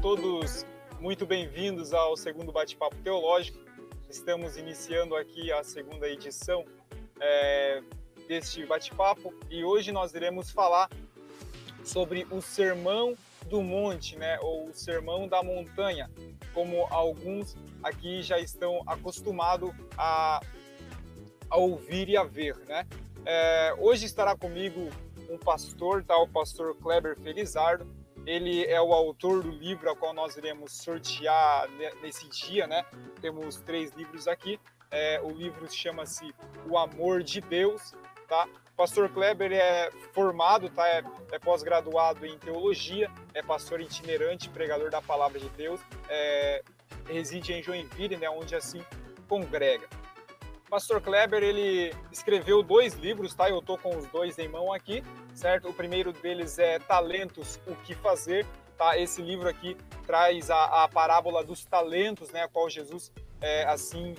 todos muito bem-vindos ao segundo bate-papo teológico. Estamos iniciando aqui a segunda edição é, deste bate-papo e hoje nós iremos falar sobre o Sermão do Monte, né, ou o Sermão da Montanha, como alguns aqui já estão acostumados a, a ouvir e a ver, né? É, hoje estará comigo um pastor, tá? O pastor Kleber Felizardo. Ele é o autor do livro ao qual nós iremos sortear nesse dia, né? Temos três livros aqui. É, o livro chama-se O Amor de Deus, tá? O pastor Kleber é formado, tá? É, é pós-graduado em teologia, é pastor itinerante, pregador da palavra de Deus, é, reside em Joinville, né? Onde assim congrega. Pastor Kleber, ele escreveu dois livros, tá? Eu tô com os dois em mão aqui, certo? O primeiro deles é Talentos, o que fazer, tá? Esse livro aqui traz a, a parábola dos talentos, né? A qual Jesus, é, assim,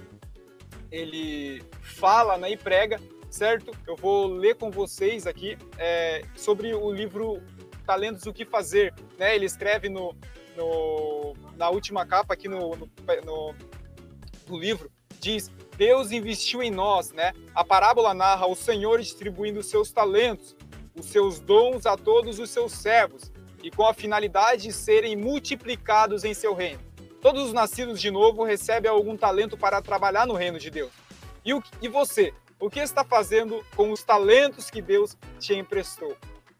ele fala, né? E prega, certo? Eu vou ler com vocês aqui é, sobre o livro Talentos, o que fazer, né? Ele escreve no, no na última capa aqui no, no, no, no livro, diz Deus investiu em nós, né? A parábola narra o Senhor distribuindo seus talentos, os seus dons a todos os seus servos, e com a finalidade de serem multiplicados em seu reino. Todos os nascidos de novo recebem algum talento para trabalhar no reino de Deus. E, o, e você? O que está fazendo com os talentos que Deus te emprestou?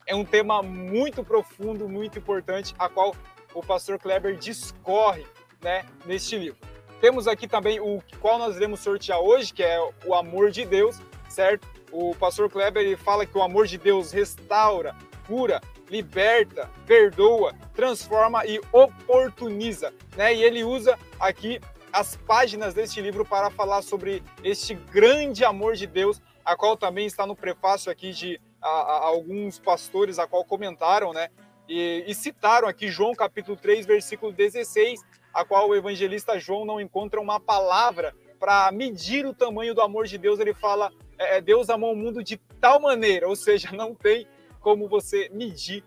É um tema muito profundo, muito importante, a qual o pastor Kleber discorre né, neste livro. Temos aqui também o qual nós iremos sortear hoje, que é o amor de Deus, certo? O pastor Kleber ele fala que o amor de Deus restaura, cura, liberta, perdoa, transforma e oportuniza, né? E ele usa aqui as páginas deste livro para falar sobre este grande amor de Deus, a qual também está no prefácio aqui de a, a, alguns pastores a qual comentaram, né? E, e citaram aqui João capítulo 3, versículo 16, a qual o evangelista João não encontra uma palavra para medir o tamanho do amor de Deus. Ele fala: é, é, Deus amou o mundo de tal maneira, ou seja, não tem como você medir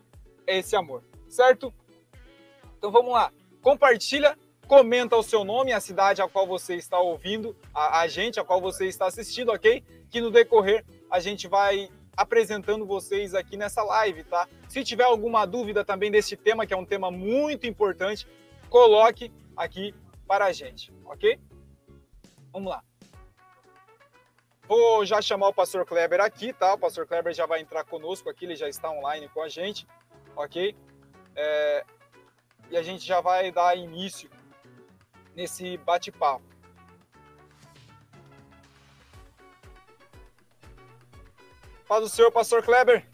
esse amor, certo? Então vamos lá, compartilha, comenta o seu nome, a cidade a qual você está ouvindo, a, a gente a qual você está assistindo, ok? Que no decorrer a gente vai apresentando vocês aqui nessa live, tá? Se tiver alguma dúvida também desse tema, que é um tema muito importante, coloque aqui para a gente, ok? Vamos lá. Vou já chamar o pastor Kleber aqui, tá? O pastor Kleber já vai entrar conosco aqui, ele já está online com a gente, ok? É, e a gente já vai dar início nesse bate-papo. Paz do Senhor, pastor Kleber.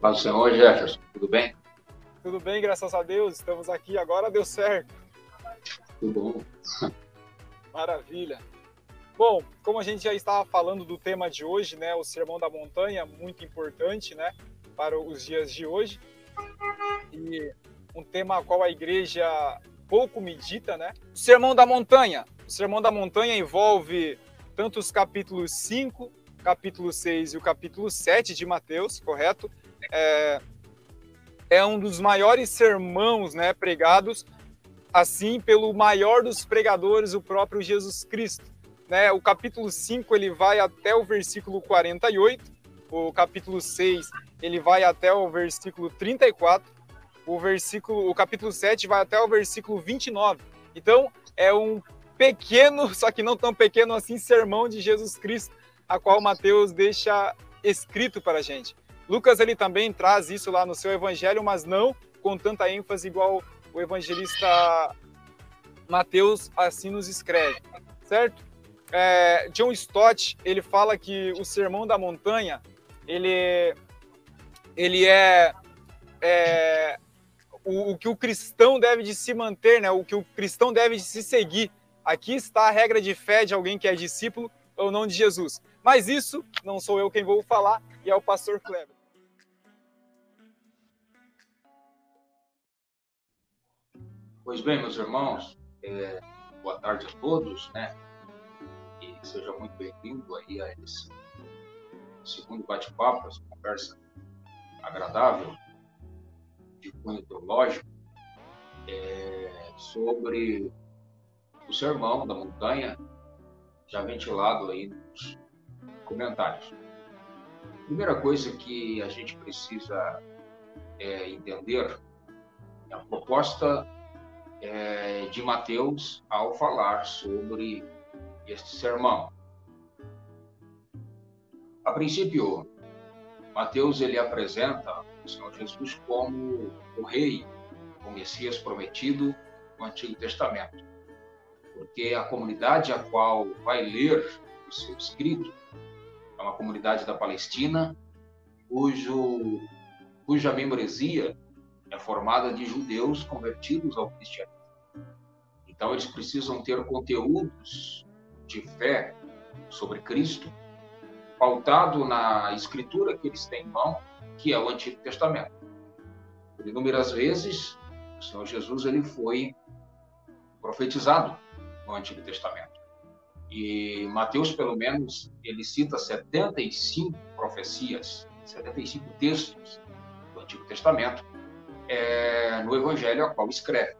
Paz do Senhor, Jefferson. Tudo bem? Tudo bem, graças a Deus. Estamos aqui agora, deu certo. Tudo bom. Maravilha. Bom, como a gente já estava falando do tema de hoje, né, o Sermão da Montanha, muito importante, né, para os dias de hoje. E um tema ao qual a igreja pouco medita, né? O Sermão da Montanha. O Sermão da Montanha envolve tanto os capítulos 5, capítulo 6 e o capítulo 7 de Mateus, correto? É, é um dos maiores sermãos né, pregados, assim, pelo maior dos pregadores, o próprio Jesus Cristo. Né? O capítulo 5 ele vai até o versículo 48, o capítulo 6 ele vai até o versículo 34, o versículo, o capítulo 7 vai até o versículo 29. Então, é um pequeno, só que não tão pequeno assim, sermão de Jesus Cristo, a qual Mateus deixa escrito para a gente. Lucas ele também traz isso lá no seu evangelho, mas não com tanta ênfase igual o evangelista Mateus assim nos escreve, certo? É, John Stott ele fala que o sermão da montanha ele ele é, é o, o, que o cristão deve de se manter, né? O que o cristão deve de se seguir. Aqui está a regra de fé de alguém que é discípulo ou não de Jesus. Mas isso não sou eu quem vou falar, e é o pastor Kleber. Pois bem, meus irmãos, é, boa tarde a todos, né? E seja muito bem-vindo aí a esse segundo bate-papo, essa conversa agradável de cunho teológico. é, sobre o sermão da montanha, já ventilado aí nos comentários. Primeira coisa que a gente precisa é, entender é a proposta é, de Mateus ao falar sobre este sermão. A princípio, Mateus ele apresenta o Senhor Jesus como o rei, o Messias prometido no Antigo Testamento. Porque a comunidade a qual vai ler o seu escrito é uma comunidade da Palestina, cujo, cuja membresia é formada de judeus convertidos ao cristianismo. Então, eles precisam ter conteúdos de fé sobre Cristo, pautado na escritura que eles têm em mão, que é o Antigo Testamento. Por inúmeras vezes, o Senhor Jesus ele foi profetizado no Antigo Testamento. E Mateus, pelo menos, ele cita 75 profecias, 75 textos do Antigo Testamento é, no Evangelho a qual escreve.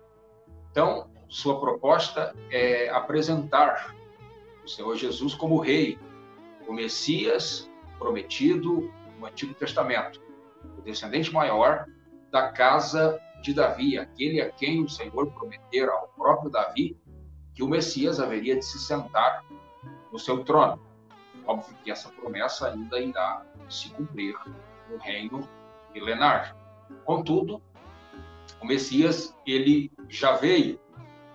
Então, sua proposta é apresentar o Senhor Jesus como rei, o Messias prometido no Antigo Testamento, o descendente maior da casa de Davi, aquele a quem o Senhor prometera ao próprio Davi que o Messias haveria de se sentar no seu trono. Óbvio que essa promessa ainda irá se cumprir no reino milenar. Contudo, o Messias, ele já veio,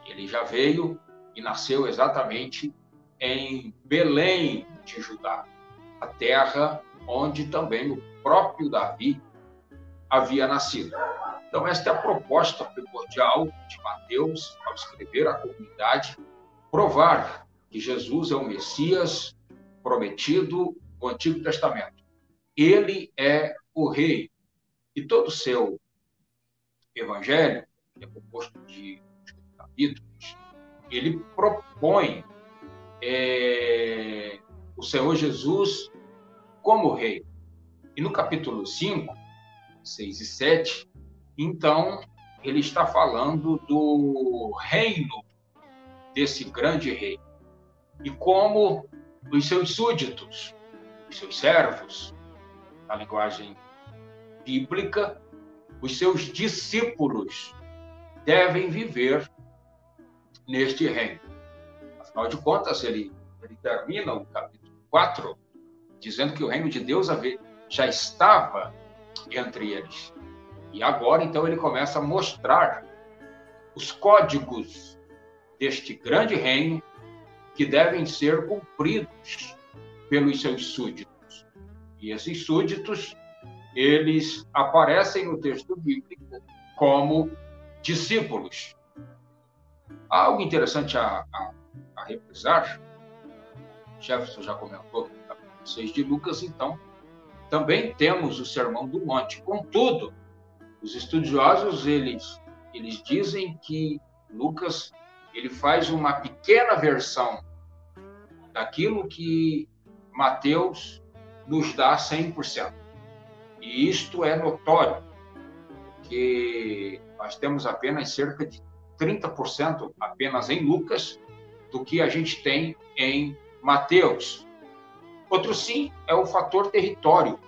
ele já veio e nasceu exatamente em Belém de Judá, a terra onde também o próprio Davi havia nascido. Então, esta é a proposta primordial de Mateus ao escrever à comunidade, provar que Jesus é o Messias prometido no Antigo Testamento. Ele é o rei. E todo o seu evangelho, que é composto de capítulos, ele propõe é, o Senhor Jesus como rei. E no capítulo 5, 6 e 7, então, ele está falando do reino desse grande rei. E como os seus súditos, os seus servos, na linguagem bíblica, os seus discípulos devem viver neste reino. Afinal de contas, ele, ele termina o capítulo 4 dizendo que o reino de Deus já estava entre eles. E agora, então, ele começa a mostrar os códigos deste grande reino que devem ser cumpridos pelos seus súditos. E esses súditos, eles aparecem no texto bíblico como discípulos. Algo interessante a, a, a reprisar. Jefferson já comentou capítulo 6 de Lucas, então, também temos o Sermão do Monte. Contudo, os estudiosos, eles, eles dizem que Lucas ele faz uma pequena versão daquilo que Mateus nos dá 100%. E isto é notório, que nós temos apenas cerca de 30% apenas em Lucas do que a gente tem em Mateus. Outro sim é o fator território,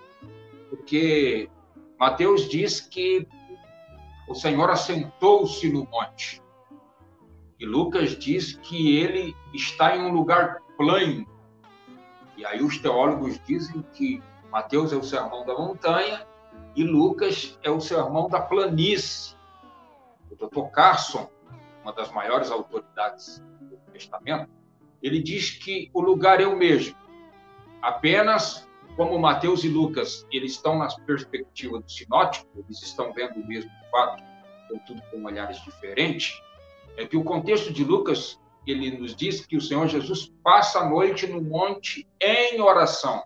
porque Mateus diz que o Senhor assentou-se no monte. E Lucas diz que ele está em um lugar plano. E aí os teólogos dizem que Mateus é o sermão da montanha e Lucas é o sermão da planície. O Dr. Carson, uma das maiores autoridades do Testamento, ele diz que o lugar é o mesmo. Apenas como Mateus e Lucas, eles estão na perspectiva do sinótico, eles estão vendo o mesmo fato, contudo com olhares diferentes, é que o contexto de Lucas ele nos diz que o Senhor Jesus passa a noite no monte em oração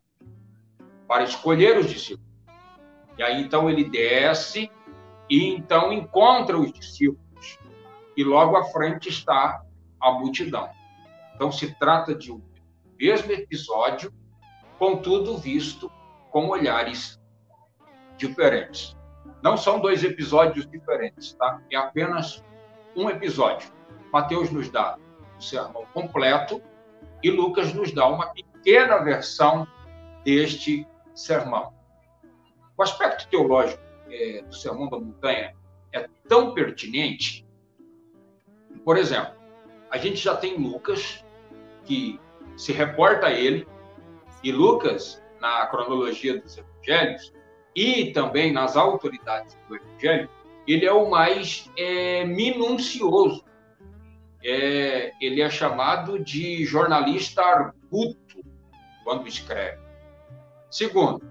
para escolher os discípulos. E aí então ele desce e então encontra os discípulos e logo à frente está a multidão. Então se trata de um mesmo episódio, contudo visto com olhares diferentes. Não são dois episódios diferentes, tá? É apenas um episódio. Mateus nos dá o sermão completo e Lucas nos dá uma pequena versão deste sermão. O aspecto teológico é, do Sermão da Montanha é tão pertinente. Por exemplo, a gente já tem Lucas, que se reporta a ele, e Lucas, na cronologia dos evangelhos, e também nas autoridades do evangelho, ele é o mais é, minucioso. É, ele é chamado de jornalista arguto quando escreve. Segundo,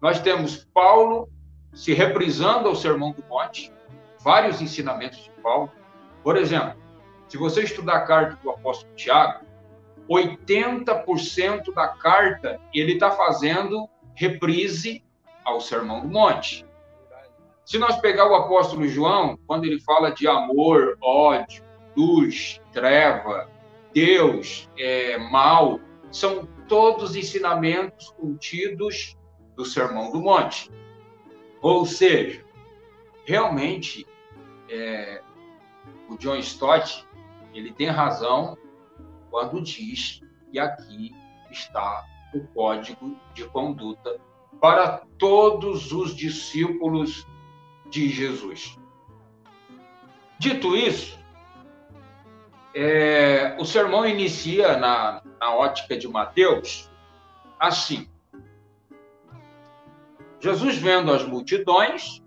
nós temos Paulo se reprisando ao Sermão do Monte, vários ensinamentos de Paulo. Por exemplo, se você estudar a carta do apóstolo Tiago, 80% da carta ele está fazendo reprise ao Sermão do Monte. Se nós pegar o apóstolo João, quando ele fala de amor, ódio, luz, treva, Deus, é, mal, são todos ensinamentos contidos do Sermão do Monte. Ou seja, realmente, é, o John Stott ele tem razão quando diz que aqui está o código de conduta para todos os discípulos de Jesus. Dito isso, é, o sermão inicia na, na ótica de Mateus assim: Jesus, vendo as multidões,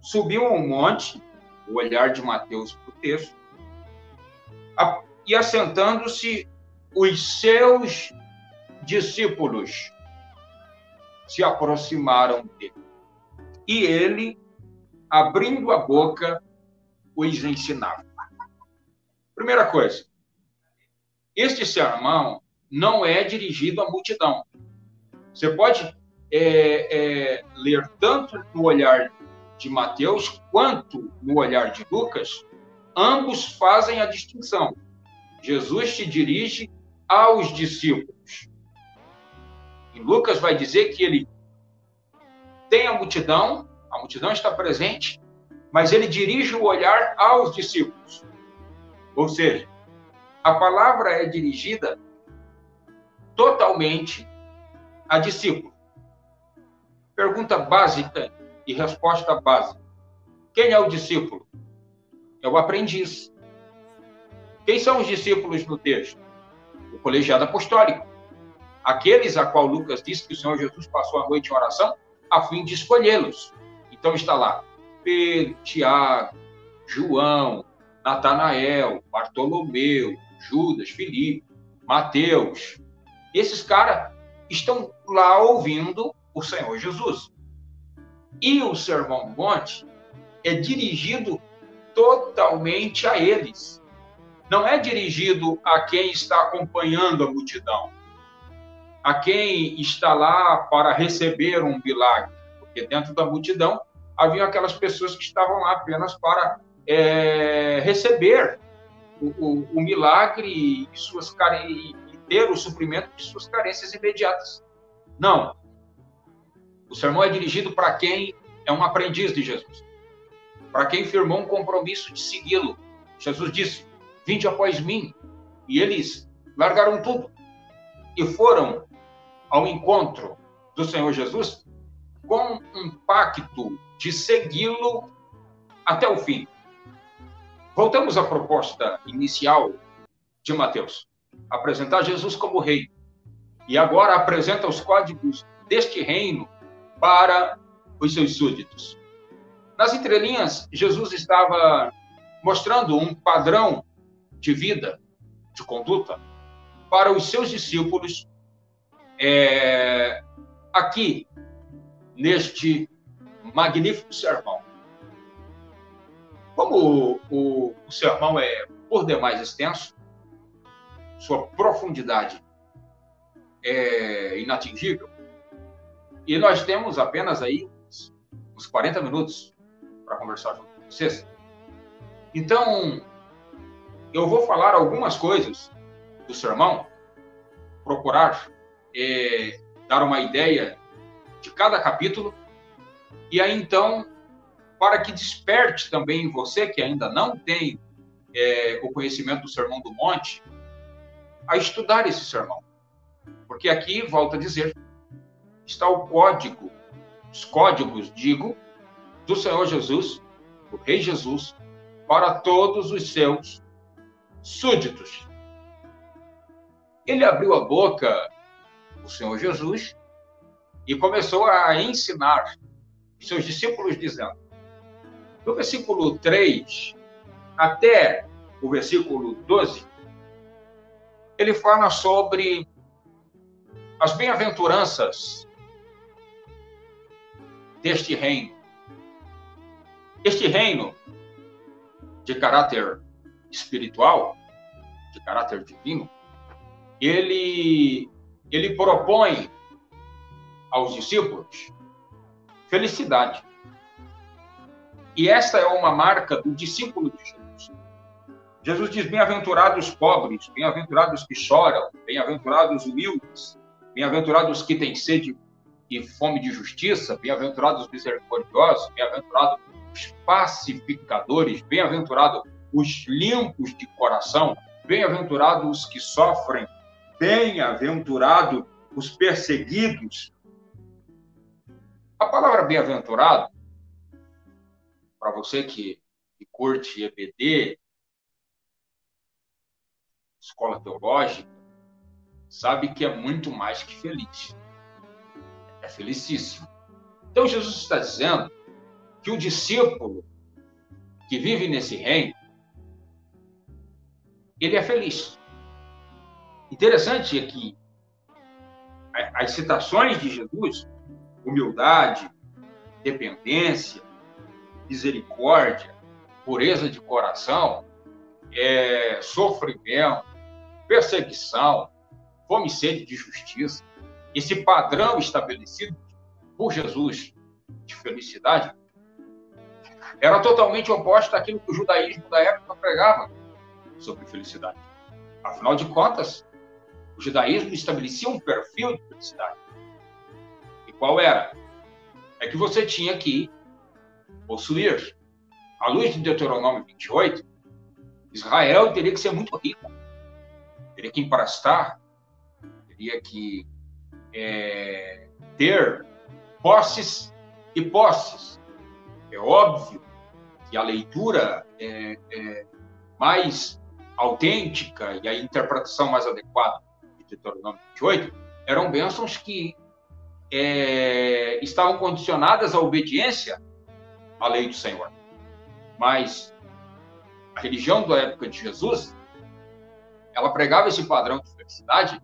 subiu a um monte, o olhar de Mateus para o texto, e assentando-se, os seus discípulos se aproximaram dele. E ele, abrindo a boca, os ensinava. Primeira coisa, este sermão não é dirigido à multidão. Você pode é, é, ler tanto no olhar de Mateus quanto no olhar de Lucas, ambos fazem a distinção. Jesus se dirige aos discípulos. E Lucas vai dizer que ele tem a multidão, a multidão está presente, mas ele dirige o olhar aos discípulos. Ou seja, a palavra é dirigida totalmente a discípulo. Pergunta básica e resposta básica. Quem é o discípulo? É o aprendiz. Quem são os discípulos no texto? O colegiado apostólico. Aqueles a qual Lucas disse que o Senhor Jesus passou a noite em oração a fim de escolhê-los. Então está lá Pedro, Tiago, João, Natanael, Bartolomeu, Judas, Filipe, Mateus. Esses caras estão lá ouvindo o Senhor Jesus. E o Sermão do Monte é dirigido totalmente a eles. Não é dirigido a quem está acompanhando a multidão, a quem está lá para receber um milagre, porque dentro da multidão havia aquelas pessoas que estavam lá apenas para é, receber o, o, o, milagre e, suas, e ter o suprimento de suas carências imediatas. Não, o sermão é dirigido para quem é um aprendiz de Jesus, para quem firmou um compromisso de segui-lo. Jesus disse: Vinde após mim. E eles largaram tudo e foram ao encontro do Senhor Jesus com um pacto de segui-lo até o fim. Voltamos à proposta inicial de Mateus: apresentar Jesus como rei. E agora apresenta os códigos deste reino para os seus súditos. Nas entrelinhas, Jesus estava mostrando um padrão de vida, de conduta, para os seus discípulos, é, aqui, neste magnífico sermão. Como o, o, o sermão é por demais extenso, sua profundidade é inatingível, e nós temos apenas aí uns 40 minutos para conversar junto com vocês. Então, eu vou falar algumas coisas do sermão, procurar é, dar uma ideia de cada capítulo, e aí então para que desperte também em você, que ainda não tem é, o conhecimento do Sermão do Monte, a estudar esse sermão. Porque aqui, volto a dizer, está o código, os códigos, digo, do Senhor Jesus, do Rei Jesus, para todos os seus súditos. Ele abriu a boca, o Senhor Jesus, e começou a ensinar os seus discípulos, dizendo: no versículo 3 até o versículo 12, ele fala sobre as bem-aventuranças deste reino. Este reino de caráter espiritual, de caráter divino, ele, ele propõe aos discípulos felicidade. E essa é uma marca do discípulo de Jesus. Jesus diz: Bem-aventurados os pobres, bem-aventurados que choram, bem-aventurados os humildes, bem-aventurados que têm sede e fome de justiça, bem-aventurados os misericordiosos, bem-aventurados os pacificadores, bem-aventurados os limpos de coração, bem-aventurados os que sofrem, bem-aventurados os perseguidos. A palavra bem-aventurado, para você que, que curte EBD, escola teológica, sabe que é muito mais que feliz. É felicíssimo. Então Jesus está dizendo que o discípulo que vive nesse reino, ele é feliz. Interessante é que as citações de Jesus, humildade, dependência, misericórdia, pureza de coração, é, sofrimento, perseguição, fome e sede de justiça, esse padrão estabelecido por Jesus de felicidade, era totalmente oposto àquilo que o judaísmo da época pregava sobre felicidade. Afinal de contas, o judaísmo estabelecia um perfil de felicidade. E qual era? É que você tinha que possuir. À luz de Deuteronômio 28, Israel teria que ser muito rico teria que emprestar, teria que é, ter posses e posses. É óbvio que a leitura é, é mais autêntica e a interpretação mais adequada de Deuteronômio 28 eram bênçãos que é, estavam condicionadas à obediência à lei do Senhor. Mas a religião da época de Jesus ela pregava esse padrão de felicidade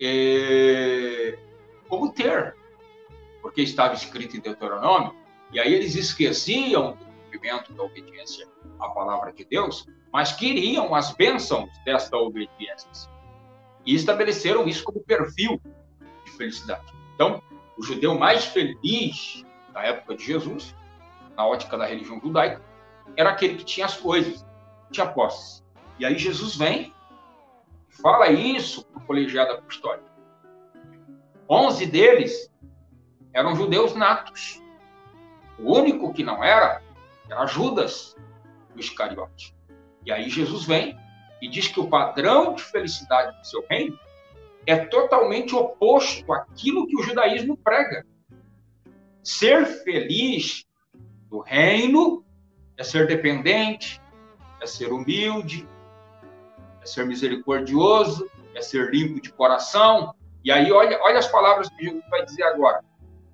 é, como ter, porque estava escrito em Deuteronômio, e aí eles esqueciam do cumprimento da obediência à palavra de Deus, mas queriam as bênçãos desta obediência. E estabeleceram isso como perfil de felicidade. Então, o judeu mais feliz da época de Jesus, na ótica da religião judaica, era aquele que tinha as coisas, tinha posses. E aí Jesus vem fala isso para o colegiado apostólico. Onze deles eram judeus natos. O único que não era era Judas, o Iscariote. E aí Jesus vem e diz que o padrão de felicidade do seu reino é totalmente oposto àquilo que o judaísmo prega. Ser feliz no reino é ser dependente, é ser humilde, é ser misericordioso, é ser limpo de coração. E aí, olha, olha as palavras que Jesus vai dizer agora: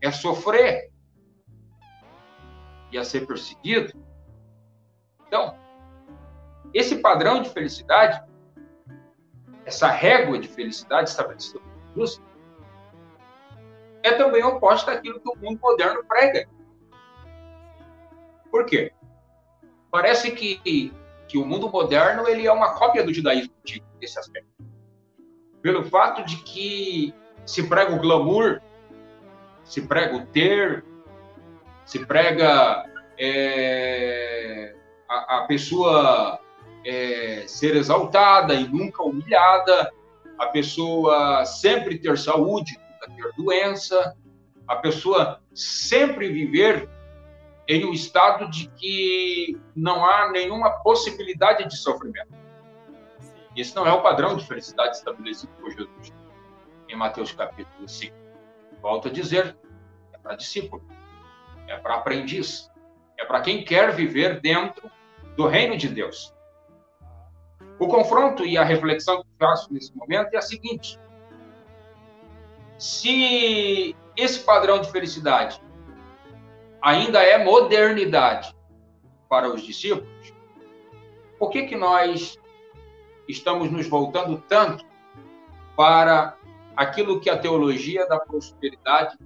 é sofrer e a ser perseguido. Então, esse padrão de felicidade, essa régua de felicidade estabelecida por Jesus, é também oposta àquilo que o mundo moderno prega. Por quê? Parece que que o mundo moderno ele é uma cópia do judaísmo antigo nesse aspecto. Pelo fato de que se prega o glamour, se prega o ter, se prega é, a, a, pessoa é, ser exaltada e nunca humilhada, a pessoa sempre ter saúde, nunca ter doença, a pessoa sempre viver em um estado de que não há nenhuma possibilidade de sofrimento. Esse não é o padrão de felicidade estabelecido por Jesus em Mateus capítulo 5. Volto a dizer, é para discípulo, é para aprendiz, é para quem quer viver dentro do reino de Deus. O confronto e a reflexão que faço nesse momento é a seguinte: se esse padrão de felicidade ainda é modernidade para os discípulos, por que que nós estamos nos voltando tanto para aquilo que a teologia da prosperidade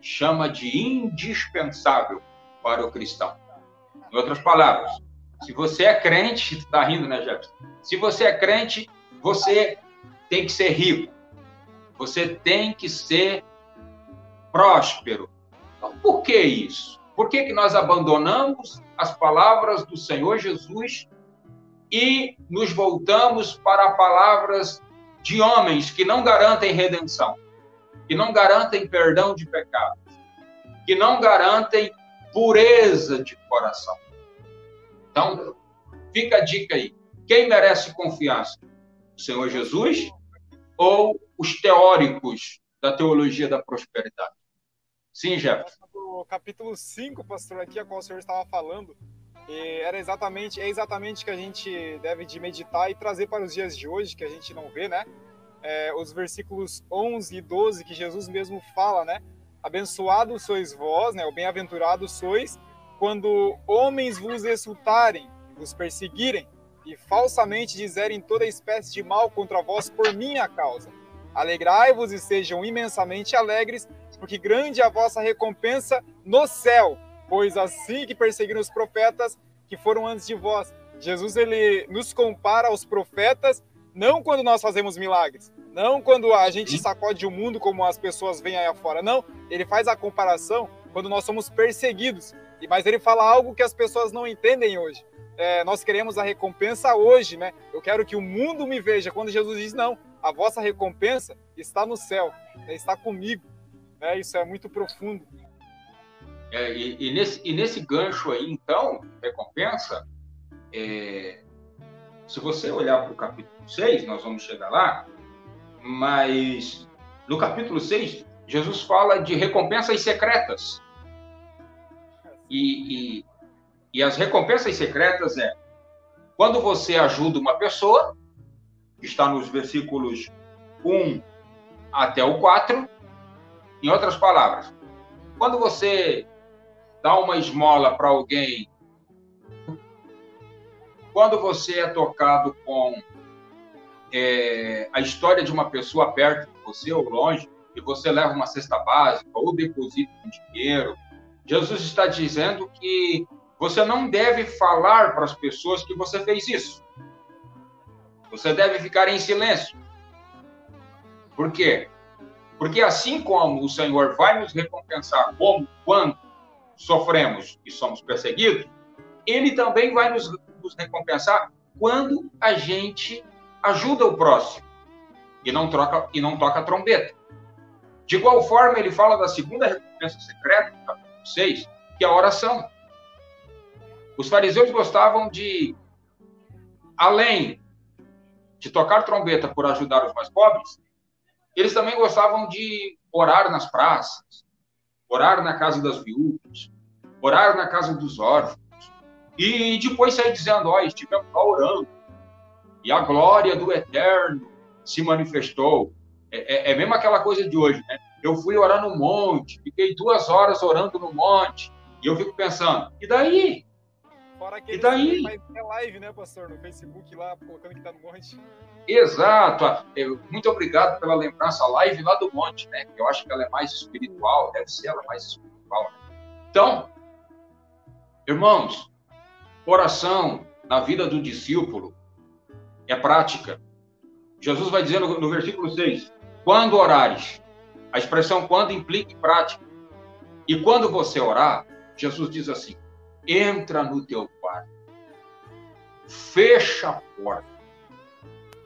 chama de indispensável para o cristão? Em outras palavras, se você é crente, está rindo, né, Jefferson? Se você é crente, você tem que ser rico. Você tem que ser próspero. Então, por que isso? Por que, que nós abandonamos as palavras do Senhor Jesus e nos voltamos para palavras de homens que não garantem redenção, que não garantem perdão de pecados, que não garantem pureza de coração? Então, fica a dica aí. Quem merece confiança? O Senhor Jesus ou os teóricos da teologia da prosperidade? Sim, Jefferson. No capítulo 5, pastor, aqui a qual o senhor estava falando, era exatamente, é exatamente que a gente deve de meditar e trazer para os dias de hoje, que a gente não vê, né? É, os versículos 11 e 12 que Jesus mesmo fala, né? Abençoados sois vós, né? O bem-aventurados sois quando homens vos exultarem, vos perseguirem e falsamente dizerem toda espécie de mal contra vós por minha causa. Alegrai-vos e sejam imensamente alegres, porque grande é a vossa recompensa no céu, pois assim que perseguiram os profetas que foram antes de vós. Jesus ele nos compara aos profetas não quando nós fazemos milagres, não quando a gente sacode o mundo como as pessoas veem aí afora, não. Ele faz a comparação quando nós somos perseguidos. Mas ele fala algo que as pessoas não entendem hoje. É, nós queremos a recompensa hoje, né? Eu quero que o mundo me veja. Quando Jesus diz, não, a vossa recompensa está no céu, né? está comigo. Né? Isso é muito profundo. É, e, e, nesse, e nesse gancho aí, então, recompensa, é, se você olhar para o capítulo 6, nós vamos chegar lá, mas no capítulo 6, Jesus fala de recompensas secretas. E, e, e as recompensas secretas é quando você ajuda uma pessoa, está nos versículos 1 até o 4. Em outras palavras, quando você dá uma esmola para alguém, quando você é tocado com é, a história de uma pessoa perto de você ou longe, e você leva uma cesta básica ou deposita um dinheiro, Jesus está dizendo que você não deve falar para as pessoas que você fez isso. Você deve ficar em silêncio. Por quê? Porque assim como o Senhor vai nos recompensar como quando sofremos e somos perseguidos, ele também vai nos, nos recompensar quando a gente ajuda o próximo e não troca e não toca a trombeta. De igual forma, ele fala da segunda recompensa secreta, capítulo 6, que é a oração. Os fariseus gostavam de, além de tocar trombeta por ajudar os mais pobres, eles também gostavam de orar nas praças, orar na casa das viúvas, orar na casa dos órfãos, e depois sair dizendo: Ó, oh, estivemos lá orando, e a glória do eterno se manifestou. É, é, é mesmo aquela coisa de hoje, né? Eu fui orar no monte, fiquei duas horas orando no monte, e eu fico pensando, e daí? Fora e daí? Faz live, né, pastor, no Facebook lá, colocando que tá no monte. Exato. Muito obrigado pela lembrança. A live lá do monte, né? Eu acho que ela é mais espiritual, deve ser ela mais espiritual. Então, irmãos, oração na vida do discípulo é prática. Jesus vai dizer no, no versículo 6: quando orares, a expressão quando implica prática. E quando você orar, Jesus diz assim: entra no teu quarto, fecha a porta,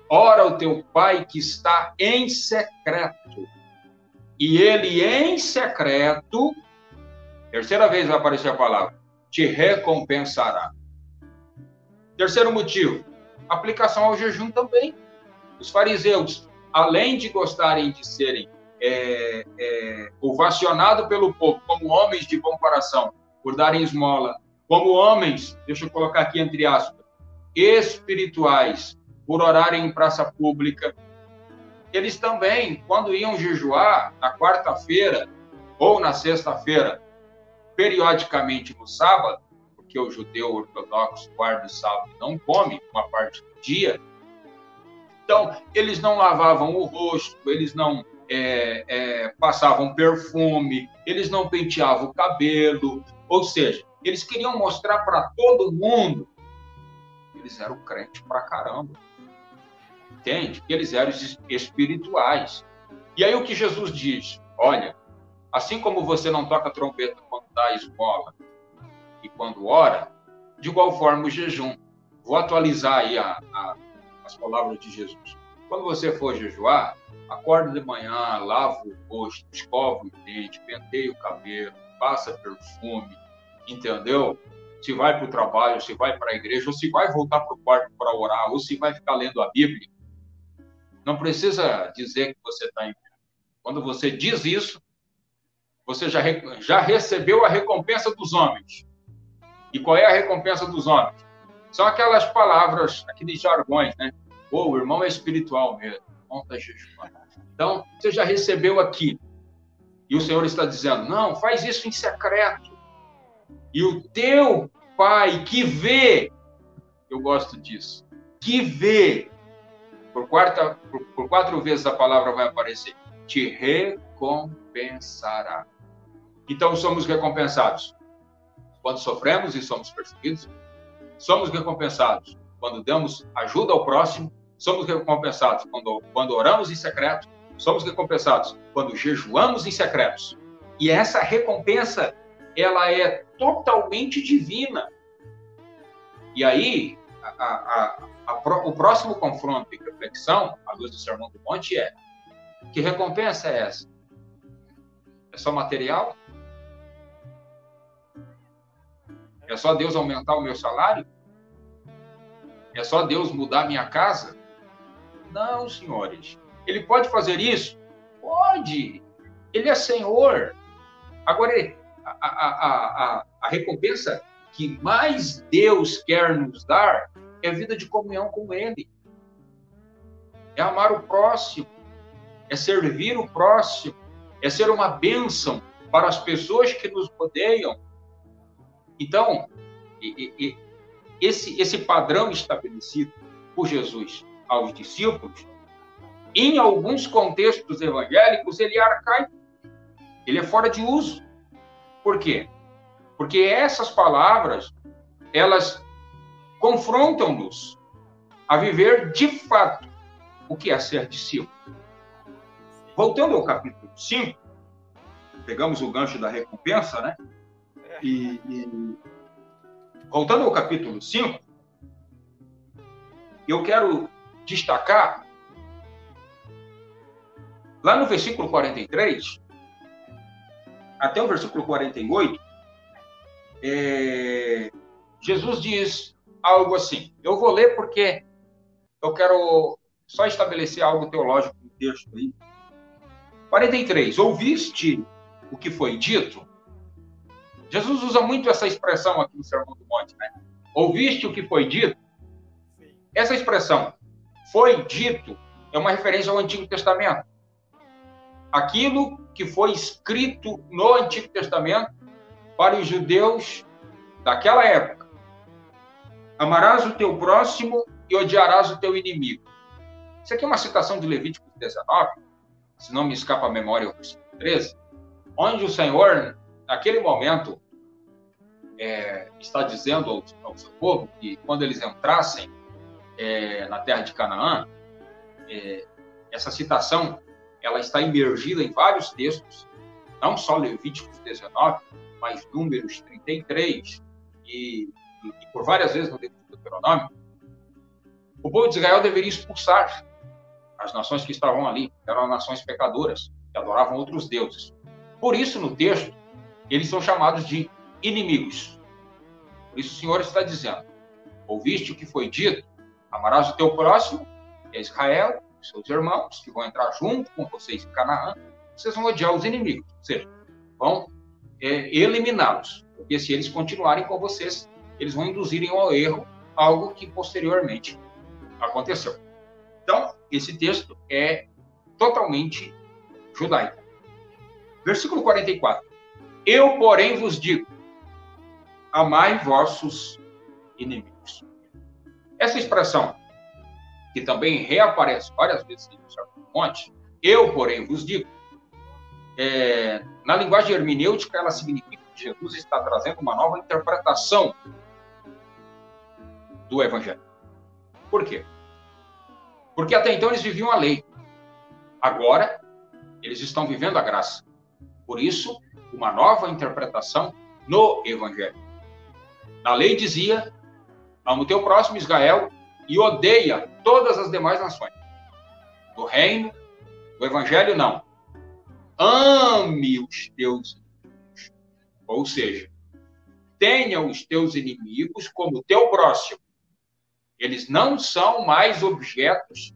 ora o teu pai que está em secreto, e ele em secreto, terceira vez vai aparecer a palavra, te recompensará. Terceiro motivo, aplicação ao jejum também. Os fariseus, além de gostarem de serem é, é, ovacionados pelo povo como homens de bom coração, por darem esmola, como homens, deixa eu colocar aqui entre aspas, espirituais, por orarem em praça pública, eles também, quando iam jejuar na quarta-feira ou na sexta-feira, periodicamente no sábado, porque o judeu ortodoxo guarda o sábado e não come uma parte do dia, então eles não lavavam o rosto, eles não é, é, passavam perfume, eles não penteavam o cabelo, ou seja, eles queriam mostrar para todo mundo que eles eram crentes pra caramba entende? Que eles eram espirituais. E aí o que Jesus diz? Olha, assim como você não toca trombeta quando dá esmola e quando ora, de igual forma o jejum. Vou atualizar aí a, a, as palavras de Jesus. Quando você for jejuar, acorda de manhã, lava o rosto, escova o dente, penteia o cabelo, passa perfume, entendeu? Se vai para o trabalho, se vai para a igreja, ou se vai voltar para o quarto para orar, ou se vai ficar lendo a Bíblia, não precisa dizer que você está em Quando você diz isso, você já, já recebeu a recompensa dos homens. E qual é a recompensa dos homens? São aquelas palavras, aqueles jargões, né? Pô, o irmão é espiritual mesmo, o está. Então, você já recebeu aqui. E o Senhor está dizendo: não, faz isso em secreto. E o teu pai que vê, eu gosto disso, que vê por, quarta, por, por quatro vezes a palavra vai aparecer. Te recompensará. Então somos recompensados quando sofremos e somos perseguidos. Somos recompensados quando damos ajuda ao próximo. Somos recompensados quando, quando oramos em secreto. Somos recompensados quando jejuamos em secretos. E essa recompensa, ela é totalmente divina. E aí, a, a, a, o próximo confronto e reflexão, à luz do Sermão do Monte, é: que recompensa é essa? É só material? É só Deus aumentar o meu salário? É só Deus mudar minha casa? Não, senhores. Ele pode fazer isso? Pode. Ele é Senhor. Agora, a, a, a, recompensa que mais Deus quer nos dar é vida de comunhão com Ele. É amar o próximo, é servir o próximo, é ser uma bênção para as pessoas que nos rodeiam. Então, esse, esse padrão estabelecido por Jesus aos discípulos, em alguns contextos evangélicos, ele é arcaico, ele é fora de uso. Por quê? Porque essas palavras, elas confrontam-nos a viver de fato o que é ser discípulo. Voltando ao capítulo 5, pegamos o gancho da recompensa, né? E, e voltando ao capítulo 5, eu quero destacar lá no versículo 43 até o versículo 48, é, Jesus diz algo assim. Eu vou ler porque eu quero só estabelecer algo teológico no texto aí. 43. Ouviste o que foi dito? Jesus usa muito essa expressão aqui no Sermão do Monte, né? Ouviste o que foi dito? Essa expressão, foi dito, é uma referência ao Antigo Testamento. Aquilo que foi escrito no Antigo Testamento para os judeus daquela época Amarás o teu próximo e odiarás o teu inimigo. Isso aqui é uma citação de Levítico 19, se não me escapa a memória, o versículo 13, onde o Senhor, naquele momento, é, está dizendo ao, ao, seu povo que quando eles entrassem é, na terra de Canaã, é, essa citação ela está imergida em vários textos, não só Levíticos 19, mas Números 33 e e por várias vezes no livro do Deuteronômio, o povo de Israel deveria expulsar as nações que estavam ali, que eram nações pecadoras, que adoravam outros deuses. Por isso, no texto, eles são chamados de inimigos. Por isso o Senhor está dizendo: ouviste o que foi dito? Amarás o teu próximo, que é Israel, seus irmãos, que vão entrar junto com vocês em Canaã. Vocês vão odiar os inimigos, ou seja, vão é, eliminá-los. Porque se eles continuarem com vocês, eles vão induzirem ao erro algo que posteriormente aconteceu. Então, esse texto é totalmente judaico. Versículo 44. Eu, porém, vos digo: amai vossos inimigos. Essa expressão, que também reaparece várias vezes Sermão do Monte, eu, porém, vos digo, é, na linguagem hermenêutica, ela significa que Jesus está trazendo uma nova interpretação do Evangelho. Por quê? Porque até então eles viviam a lei. Agora, eles estão vivendo a graça. Por isso, uma nova interpretação no Evangelho. Na lei dizia: ama o teu próximo Israel e odeia todas as demais nações. No reino, no Evangelho, não. Ame os teus inimigos. Ou seja, tenha os teus inimigos como teu próximo. Eles não são mais objetos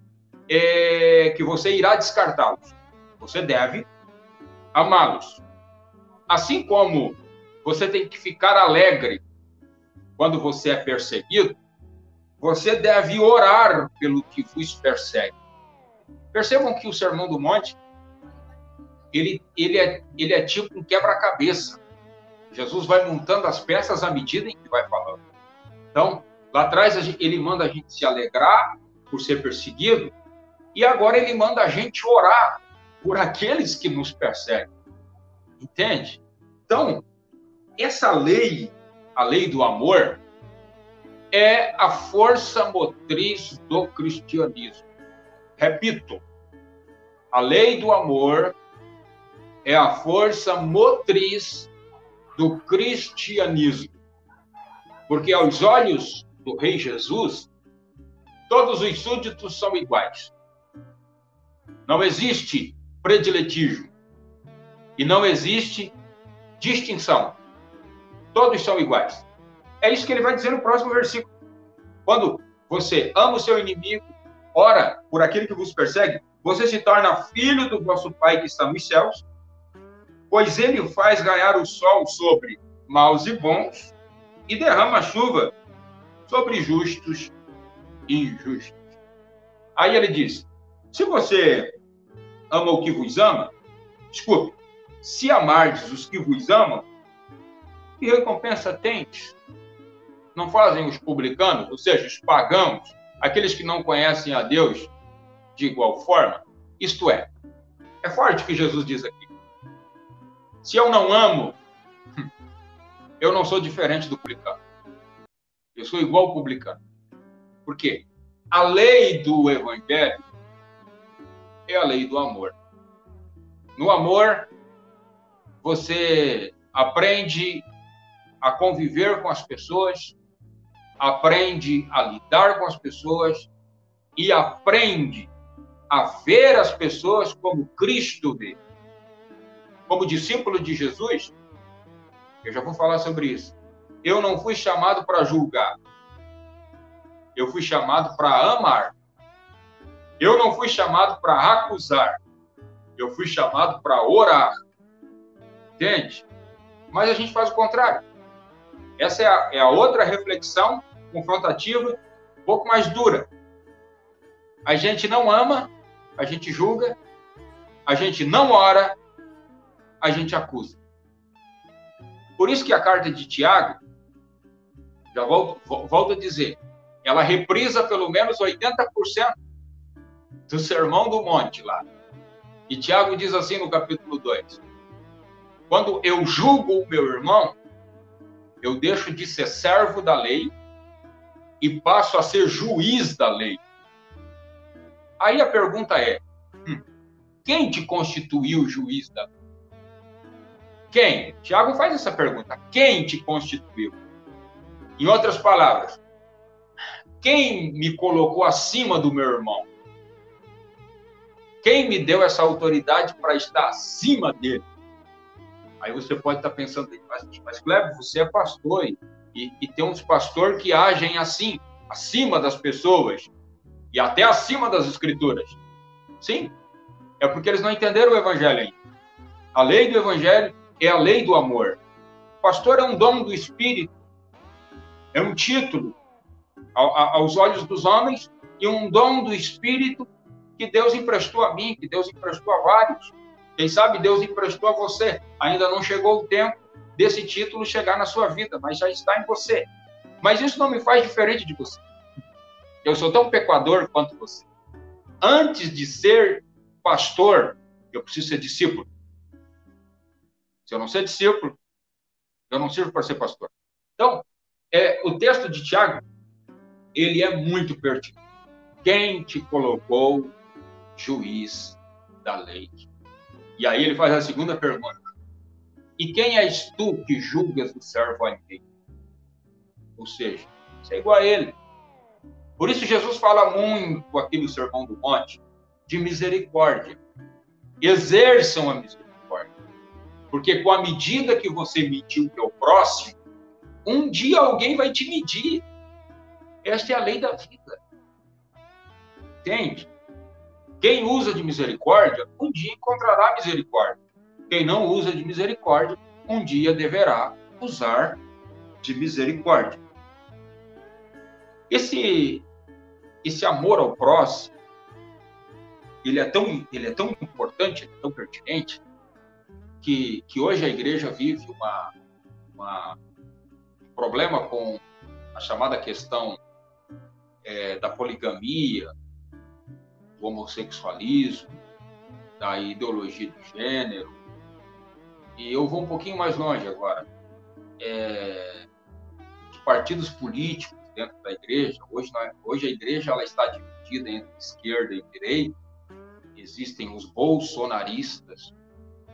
é, que você irá descartá-los. Você deve amá-los. Assim como você tem que ficar alegre quando você é perseguido, você deve orar pelo que vos persegue. Percebam que o Sermão do Monte ele, ele, é, ele é tipo um quebra-cabeça. Jesus vai montando as peças à medida em que vai falando. Então, lá atrás ele manda a gente se alegrar por ser perseguido, e agora ele manda a gente orar por aqueles que nos perseguem. Entende? Então, essa lei, a lei do amor, é a força motriz do cristianismo. Repito, a lei do amor é a força motriz do cristianismo. Porque aos olhos do Rei Jesus, todos os súditos são iguais. Não existe prediletismo e não existe distinção. Todos são iguais. É isso que ele vai dizer no próximo versículo. Quando você ama o seu inimigo, ora por aquele que vos persegue, você se torna filho do vosso Pai que está nos céus, pois ele faz ganhar o sol sobre maus e bons e derrama chuva sobre justos e injustos. Aí ele diz: se você ama o que vos ama, desculpe, se amardes os que vos amam, que recompensa tens? Não fazem os publicanos, ou seja, os pagãos, aqueles que não conhecem a Deus de igual forma? Isto é, é forte o que Jesus diz aqui. Se eu não amo, eu não sou diferente do publicano. Eu sou igual ao publicano. Por quê? A lei do evangelho é a lei do amor. No amor, você aprende a conviver com as pessoas, aprende a lidar com as pessoas e aprende a ver as pessoas como Cristo vê como discípulo de Jesus, eu já vou falar sobre isso. Eu não fui chamado para julgar. Eu fui chamado para amar. Eu não fui chamado para acusar. Eu fui chamado para orar. Entende? Mas a gente faz o contrário. Essa é a, é a outra reflexão confrontativa, um pouco mais dura. A gente não ama, a gente julga, a gente não ora, a gente acusa. Por isso que a carta de Tiago, já volto, volto a dizer, ela reprisa pelo menos 80% do Sermão do Monte lá. E Tiago diz assim no capítulo 2: Quando eu julgo o meu irmão, eu deixo de ser servo da lei e passo a ser juiz da lei. Aí a pergunta é: hum, quem te constituiu juiz da lei? Quem? Tiago faz essa pergunta. Quem te constituiu? Em outras palavras, quem me colocou acima do meu irmão? Quem me deu essa autoridade para estar acima dele? Aí você pode estar pensando, mas, mas Cleber, você é pastor, hein? E, e tem uns pastores que agem assim, acima das pessoas e até acima das escrituras. Sim, é porque eles não entenderam o evangelho ainda. A lei do evangelho é a lei do amor. O pastor é um dom do espírito, é um título aos olhos dos homens e um dom do espírito que Deus emprestou a mim, que Deus emprestou a vários. Quem sabe Deus emprestou a você. Ainda não chegou o tempo desse título chegar na sua vida, mas já está em você. Mas isso não me faz diferente de você. Eu sou tão pecador quanto você. Antes de ser pastor, eu preciso ser discípulo. Se eu não ser discípulo, eu não sirvo para ser pastor. Então, é, o texto de Tiago, ele é muito pertinente. Quem te colocou juiz da lei? E aí ele faz a segunda pergunta. E quem és tu que julgas o servo alheio? Ou seja, você é igual a ele. Por isso Jesus fala muito aqui no Sermão do Monte de misericórdia. Exerçam a misericórdia. Porque com a medida que você mediu o teu próximo, um dia alguém vai te medir. Esta é a lei da vida. Entende? Quem usa de misericórdia, um dia encontrará misericórdia. Quem não usa de misericórdia, um dia deverá usar de misericórdia. Esse, esse amor ao próximo, ele é tão, ele é tão importante, é tão pertinente, que, que hoje a igreja vive uma, uma, um problema com a chamada questão é, da poligamia, do homossexualismo, da ideologia de gênero, e eu vou um pouquinho mais longe agora. É, de partidos políticos dentro da igreja. Hoje, é, hoje a igreja ela está dividida entre esquerda e direita. Existem os bolsonaristas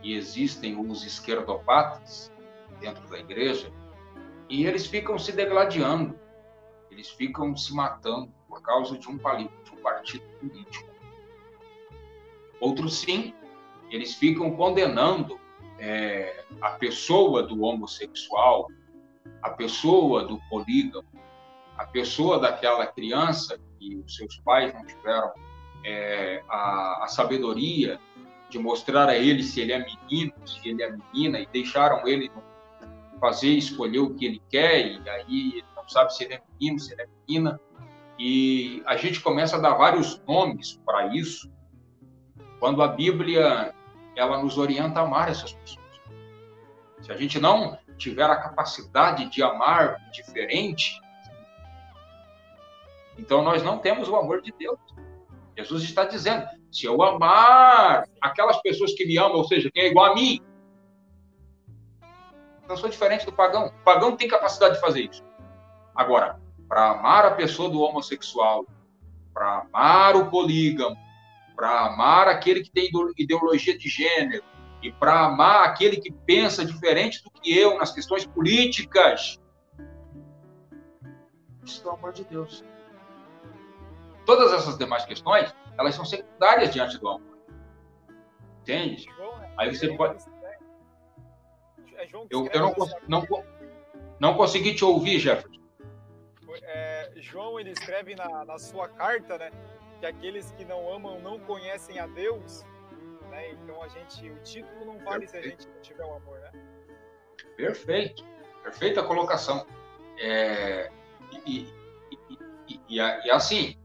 e existem os esquerdopatas dentro da igreja. E eles ficam se degladiando, eles ficam se matando por causa de um, de um partido político. Outros sim, eles ficam condenando é, a pessoa do homossexual, a pessoa do polígamo, a pessoa daquela criança que os seus pais não tiveram é, a, a, sabedoria de mostrar a ele se ele é menino, se ele é menina, e deixaram ele fazer, escolher o que ele quer, e aí ele não sabe se ele é menino, se ele é menina. E a gente começa a dar vários nomes para isso, quando a Bíblia ela nos orienta a amar essas pessoas. Se a gente não tiver a capacidade de amar diferente, então nós não temos o amor de Deus. Jesus está dizendo: se eu amar aquelas pessoas que me amam, ou seja, quem é igual a mim, eu sou diferente do pagão. O pagão tem capacidade de fazer isso. Agora, para amar a pessoa do homossexual, para amar o polígamo, para amar aquele que tem ideologia de gênero e para amar aquele que pensa diferente do que eu nas questões políticas. Isso é o amor de Deus. Todas essas demais questões, elas são secundárias diante do amor. Entende? Aí você pode. Eu, eu não, não, não consegui te ouvir, Jefferson. É, João ele escreve na, na sua carta, né? Que aqueles que não amam não conhecem a Deus, né? Então a gente, o título não vale Perfeito. se a gente não tiver o amor, né? Perfeito, perfeita colocação. É, e, e, e, e, assim,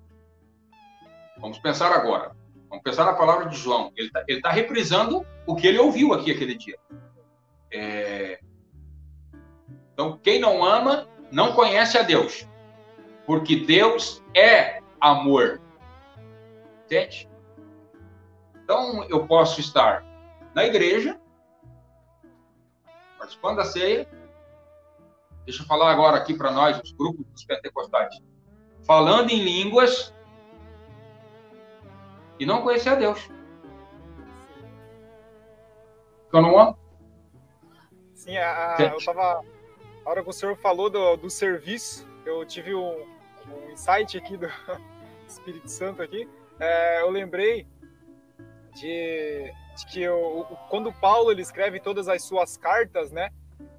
vamos pensar agora. Vamos pensar na palavra de João. Ele está tá reprisando o que ele ouviu aqui aquele dia. É, então, quem não ama não conhece a Deus, porque Deus é amor. Entende? Então, eu posso estar na igreja, participando da ceia. Deixa eu falar agora aqui para nós, os grupos dos pentecostais. Falando em línguas e não conhecer a Deus. Eu não amo? Sim, a, a, eu estava. A hora que o senhor falou do, do serviço, eu tive um, um insight aqui do Espírito Santo aqui é, eu lembrei de, de que eu, quando Paulo ele escreve todas as suas cartas, né?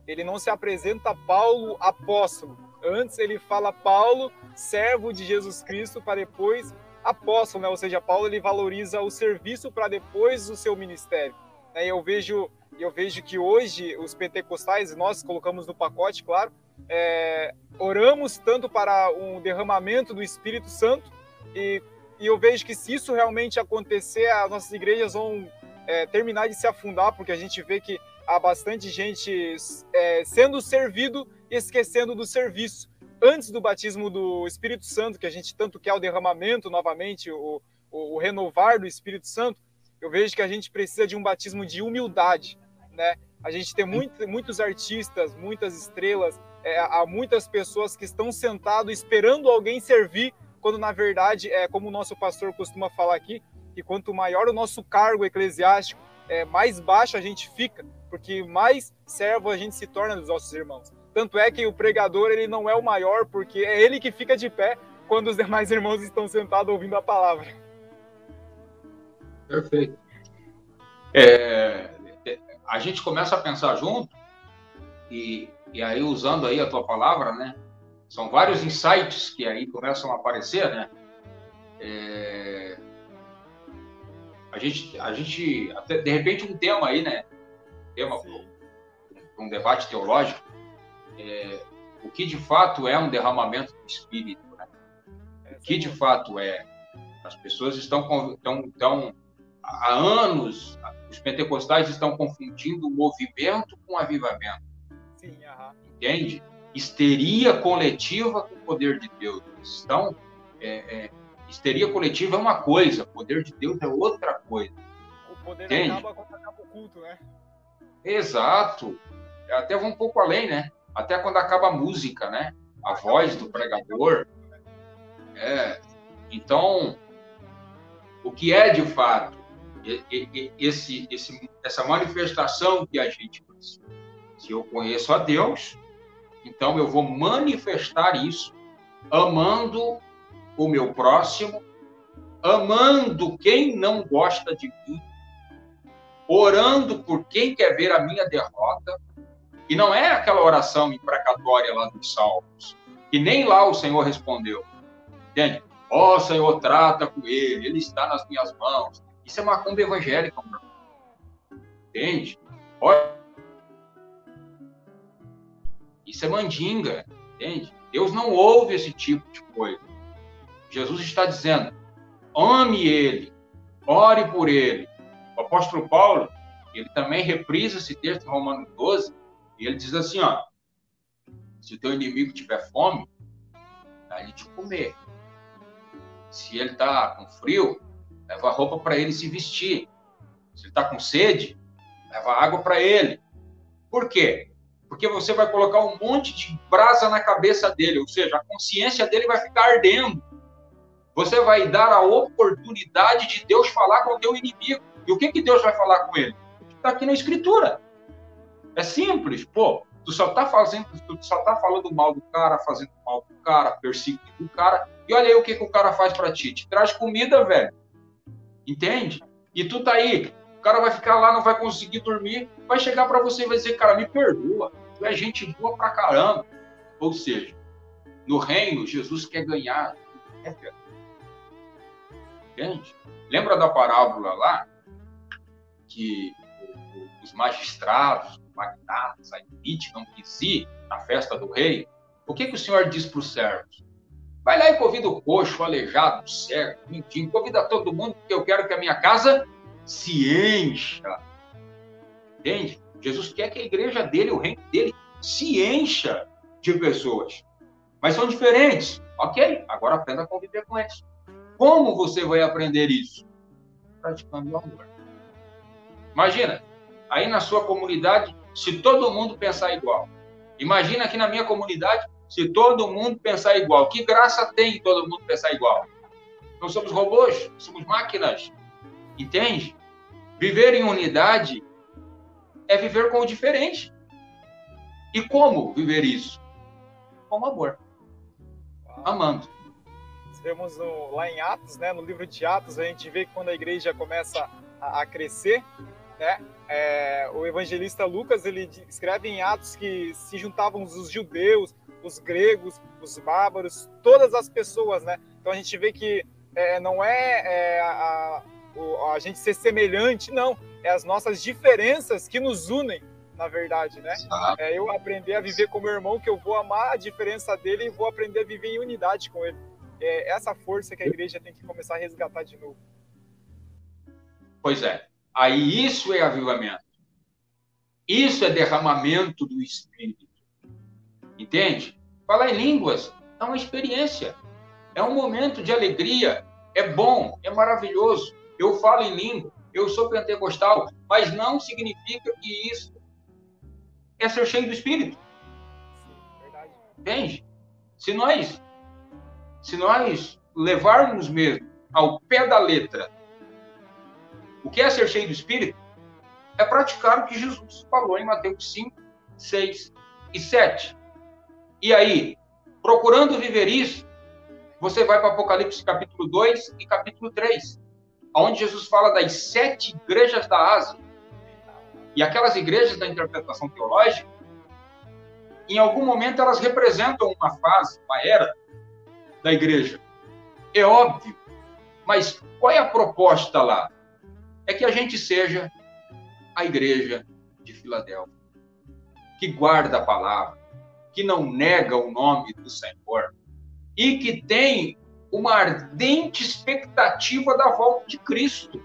ele não se apresenta Paulo apóstolo. Antes ele fala Paulo, servo de Jesus Cristo, para depois apóstolo, né? Ou seja, Paulo ele valoriza o serviço para depois o seu ministério. Né? Eu vejo eu vejo que hoje os pentecostais, nós colocamos no pacote, claro, é, oramos tanto para um derramamento do Espírito Santo e, e, eu vejo que se isso realmente acontecer, as nossas igrejas vão é, terminar de se afundar, porque a gente vê que há bastante gente é, sendo servido e esquecendo do serviço. Antes do batismo do Espírito Santo, que a gente tanto quer o derramamento novamente, o, o, o renovar do Espírito Santo, eu vejo que a gente precisa de um batismo de humildade, né? A gente tem muito, muitos artistas, muitas estrelas, é, há muitas pessoas que estão sentados esperando alguém servir, quando na verdade, é como o nosso pastor costuma falar aqui, que quanto maior o nosso cargo eclesiástico, é, mais baixo a gente fica, porque mais servo a gente se torna dos nossos irmãos. Tanto é que o pregador ele não é o maior, porque é ele que fica de pé quando os demais irmãos estão sentados ouvindo a palavra. Perfeito. É, a gente começa a pensar junto e, e aí usando aí a tua palavra, né? São vários insights que aí começam a aparecer, né? É, a gente, a gente, até, de repente um tema aí, né? Tema para um debate teológico, é, o que de fato é um derramamento do Espírito, né? O que de fato é? As pessoas estão, estão, estão há anos, os pentecostais estão confundindo o movimento com o avivamento. Sim, Entende? Histeria coletiva com o poder de Deus. Então, é, é, histeria coletiva é uma coisa, o poder de Deus é outra coisa. O poder Entende? acaba quando acaba o culto, né? Exato. Até vai um pouco além, né? Até quando acaba a música, né? A voz do pregador. É. Então, o que é de fato esse, esse, essa manifestação que a gente precisa. Se eu conheço a Deus, então eu vou manifestar isso amando o meu próximo, amando quem não gosta de mim, orando por quem quer ver a minha derrota. E não é aquela oração imprecatória lá dos Salmos, que nem lá o Senhor respondeu. Entende? Ó oh, Senhor, trata com ele, ele está nas minhas mãos. Isso é macumba evangélica, meu. Entende? Olha. Isso é mandinga, entende? Deus não ouve esse tipo de coisa. Jesus está dizendo: ame ele, ore por ele. O apóstolo Paulo, ele também reprisa esse texto em Romanos 12, e ele diz assim: ó, se o teu inimigo tiver fome, dá ele de comer. Se ele está com frio, leva roupa para ele se vestir. Se ele está com sede, leva água para ele. Por quê? Porque você vai colocar um monte de brasa na cabeça dele, ou seja, a consciência dele vai ficar ardendo. Você vai dar a oportunidade de Deus falar com o teu inimigo. E o que, que Deus vai falar com ele? Está aqui na Escritura. É simples, pô. Tu só tá fazendo, tu só tá falando mal do cara, fazendo mal do cara, perseguindo o cara. E olha aí o que, que o cara faz para ti. Te traz comida, velho. Entende? E tu tá aí, o cara vai ficar lá, não vai conseguir dormir, vai chegar para você e vai dizer, cara, me perdoa, tu é gente boa pra caramba. Ou seja, no reino, Jesus quer ganhar. Entende? Lembra da parábola lá? Que os magistrados, os magnatas, a elite não quis ir na festa do rei. O que, que o Senhor diz para os servos? Vai lá e convida o coxo, o aleijado, o cego, enfim, convida todo mundo, porque eu quero que a minha casa se encha. Entende? Jesus quer que a igreja dele, o reino dele, se encha de pessoas. Mas são diferentes. Ok, agora aprenda a conviver com eles. Como você vai aprender isso? Praticando o amor. Imagina, aí na sua comunidade, se todo mundo pensar igual. Imagina aqui na minha comunidade, se todo mundo pensar igual. Que graça tem todo mundo pensar igual? Não somos robôs, somos máquinas. Entende? Viver em unidade é viver com o diferente. E como viver isso? Com amor. Amando. Vemos no, lá em Atos, né, no livro de Atos, a gente vê que quando a igreja começa a, a crescer, né? É, o evangelista Lucas ele escreve em Atos que se juntavam os judeus, os gregos, os bárbaros, todas as pessoas, né? Então a gente vê que é, não é, é a, a, gente ser semelhante, não, é as nossas diferenças que nos unem, na verdade, né? É eu aprender a viver como irmão, que eu vou amar a diferença dele e vou aprender a viver em unidade com ele. É essa força que a igreja tem que começar a resgatar de novo. Pois é. Aí isso é avivamento. Isso é derramamento do Espírito. Entende? Falar em línguas é uma experiência. É um momento de alegria. É bom, é maravilhoso. Eu falo em língua, eu sou pentecostal, mas não significa que isso é ser cheio do Espírito. Entende? Se nós, se nós levarmos mesmo ao pé da letra o que é ser cheio do Espírito? É praticar o que Jesus falou em Mateus 5, 6 e 7. E aí, procurando viver isso, você vai para Apocalipse capítulo 2 e capítulo 3, onde Jesus fala das sete igrejas da Ásia. E aquelas igrejas da interpretação teológica, em algum momento elas representam uma fase, uma era da igreja. É óbvio. Mas qual é a proposta lá? é que a gente seja a igreja de Filadélfia, que guarda a palavra, que não nega o nome do Senhor e que tem uma ardente expectativa da volta de Cristo.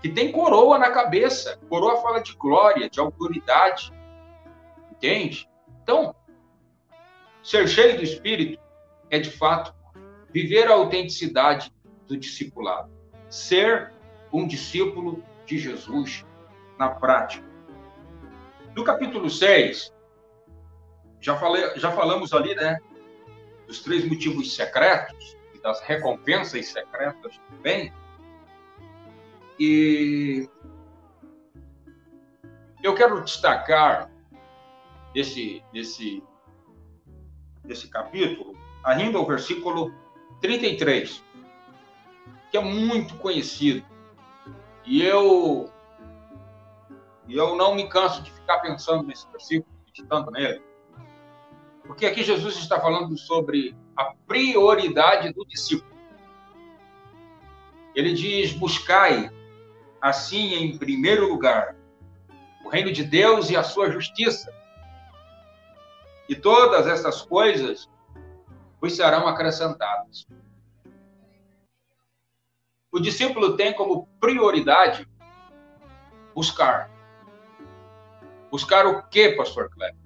Que tem coroa na cabeça, coroa fala de glória, de autoridade. Entende? Então, ser cheio do Espírito é, de fato, viver a autenticidade do discipulado ser um discípulo de Jesus na prática. No capítulo 6, já, falei, já falamos ali, né, dos três motivos secretos e das recompensas secretas também. E eu quero destacar esse, esse, esse capítulo, ainda o versículo 33 que é muito conhecido. E eu eu não me canso de ficar pensando nesse versículo, meditando nele. Porque aqui Jesus está falando sobre a prioridade do discípulo. Ele diz: buscai, assim, em primeiro lugar, o reino de Deus e a sua justiça. E todas essas coisas vos serão acrescentadas. O discípulo tem como prioridade buscar. Buscar o que, pastor Kleber?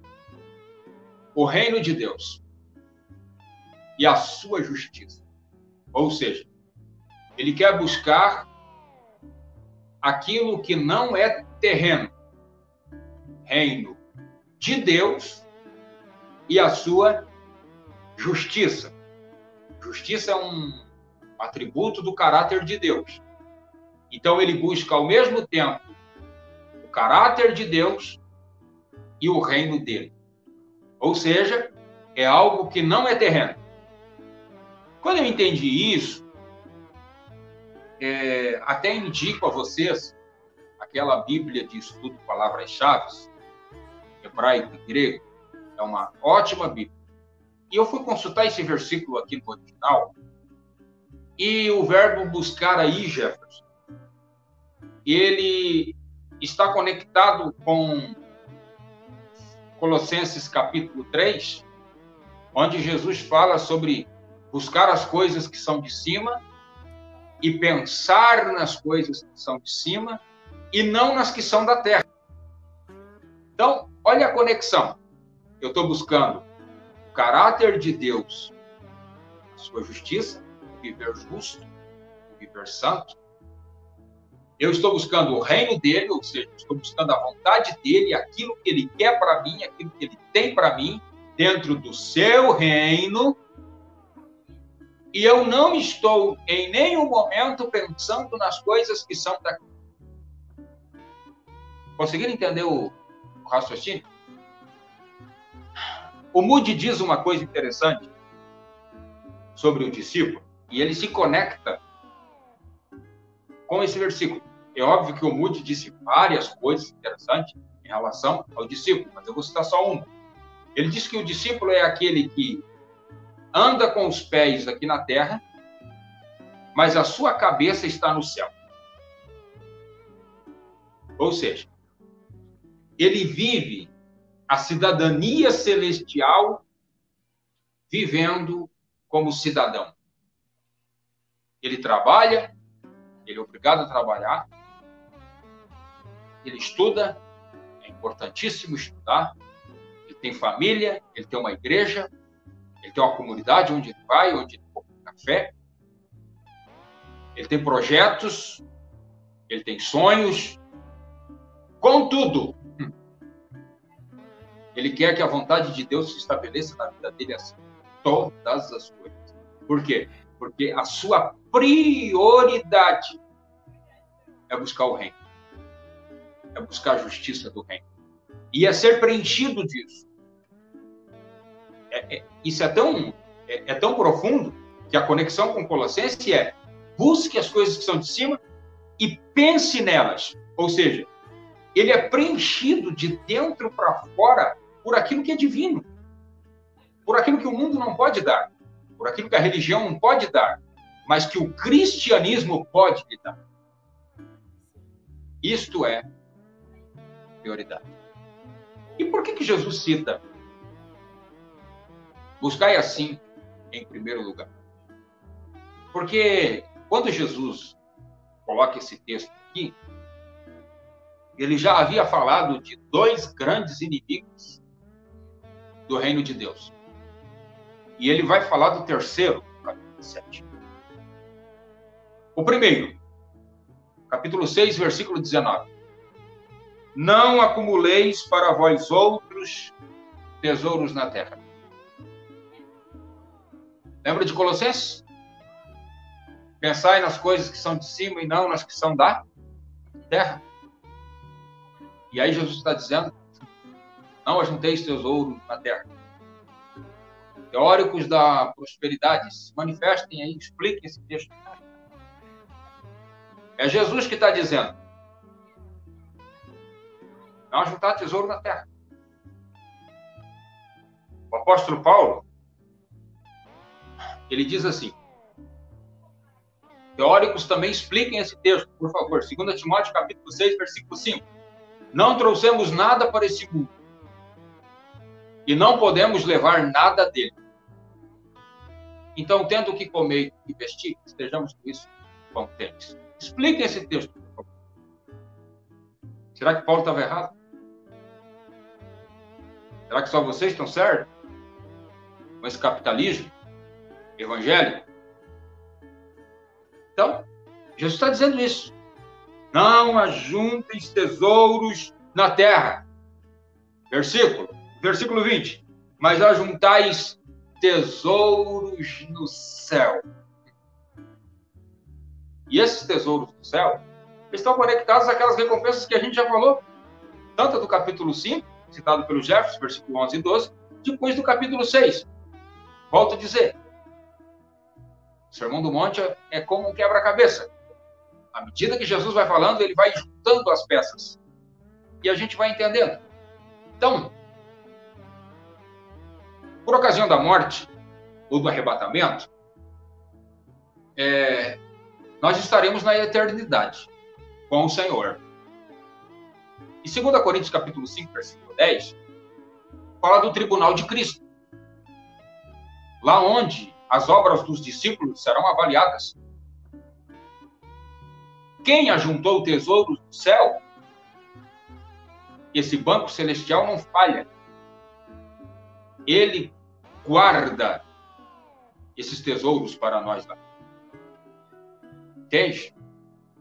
O reino de Deus e a sua justiça. Ou seja, ele quer buscar aquilo que não é terreno. Reino de Deus e a sua justiça. Justiça é um atributo do caráter de Deus. Então ele busca ao mesmo tempo o caráter de Deus e o reino dele. Ou seja, é algo que não é terreno. Quando eu entendi isso, é, até indico a vocês aquela Bíblia de estudo palavras-chave, hebraico e grego, é uma ótima Bíblia. E eu fui consultar esse versículo aqui no original, e o verbo buscar aí, Jefferson, ele está conectado com Colossenses capítulo 3, onde Jesus fala sobre buscar as coisas que são de cima e pensar nas coisas que são de cima e não nas que são da terra. Então, olha a conexão. Eu estou buscando o caráter de Deus, a sua justiça, viver justo, viver santo. Eu estou buscando o reino dele, ou seja, estou buscando a vontade dele, aquilo que ele quer para mim, aquilo que ele tem para mim, dentro do seu reino. E eu não estou em nenhum momento pensando nas coisas que são daqui. Conseguiram entender o, o raciocínio? O Moody diz uma coisa interessante sobre o discípulo. E ele se conecta com esse versículo. É óbvio que o Moody disse várias coisas interessantes em relação ao discípulo, mas eu vou citar só uma. Ele disse que o discípulo é aquele que anda com os pés aqui na terra, mas a sua cabeça está no céu. Ou seja, ele vive a cidadania celestial vivendo como cidadão. Ele trabalha, ele é obrigado a trabalhar, ele estuda, é importantíssimo estudar, ele tem família, ele tem uma igreja, ele tem uma comunidade onde ele vai, onde ele toma café, ele tem projetos, ele tem sonhos, contudo, ele quer que a vontade de Deus se estabeleça na vida dele assim, todas as coisas. Por quê? Porque a sua prioridade é buscar o reino. É buscar a justiça do reino. E é ser preenchido disso. É, é, isso é tão, é, é tão profundo que a conexão com Colossenses é busque as coisas que são de cima e pense nelas. Ou seja, ele é preenchido de dentro para fora por aquilo que é divino, por aquilo que o mundo não pode dar, por aquilo que a religião não pode dar, mas que o cristianismo pode lhe dar. Isto é prioridade. E por que, que Jesus cita? Buscai assim em primeiro lugar. Porque quando Jesus coloca esse texto aqui, ele já havia falado de dois grandes inimigos do reino de Deus. E ele vai falar do terceiro, capítulo 7. O primeiro, capítulo 6, versículo 19. Não acumuleis para vós outros tesouros na terra. Lembra de Colossenses? Pensai nas coisas que são de cima e não nas que são da terra. E aí Jesus está dizendo não ajunteis tesouros na terra. Teóricos da prosperidade, se manifestem aí, expliquem esse texto. É Jesus que está dizendo. Não ajuntar tesouro na terra. O apóstolo Paulo, ele diz assim, Teóricos também expliquem esse texto, por favor. 2 Timóteo capítulo 6, versículo 5. Não trouxemos nada para esse mundo e não podemos levar nada dele. Então, tendo que comer e vestir, estejamos com isso contentes. Explique esse texto, por favor. Será que Paulo estava errado? Será que só vocês estão certos? Com esse capitalismo evangélico? Então, Jesus está dizendo isso. Não ajuntem tesouros na terra. Versículo Versículo 20. Mas ajuntais tesouros no céu. E esses tesouros do céu estão conectados àquelas recompensas que a gente já falou, tanto do capítulo 5, citado pelo Jefferson, versículo 11 e 12, depois do capítulo 6. Volto a dizer, o Sermão do Monte é como um quebra-cabeça. À medida que Jesus vai falando, ele vai juntando as peças. E a gente vai entendendo. Então, por ocasião da morte ou do arrebatamento, é, nós estaremos na eternidade com o Senhor. E 2 Coríntios capítulo 5, versículo 10, fala do tribunal de Cristo. Lá onde as obras dos discípulos serão avaliadas. Quem ajuntou tesouros do céu, esse banco celestial não falha. Ele guarda esses tesouros para nós lá. Entende?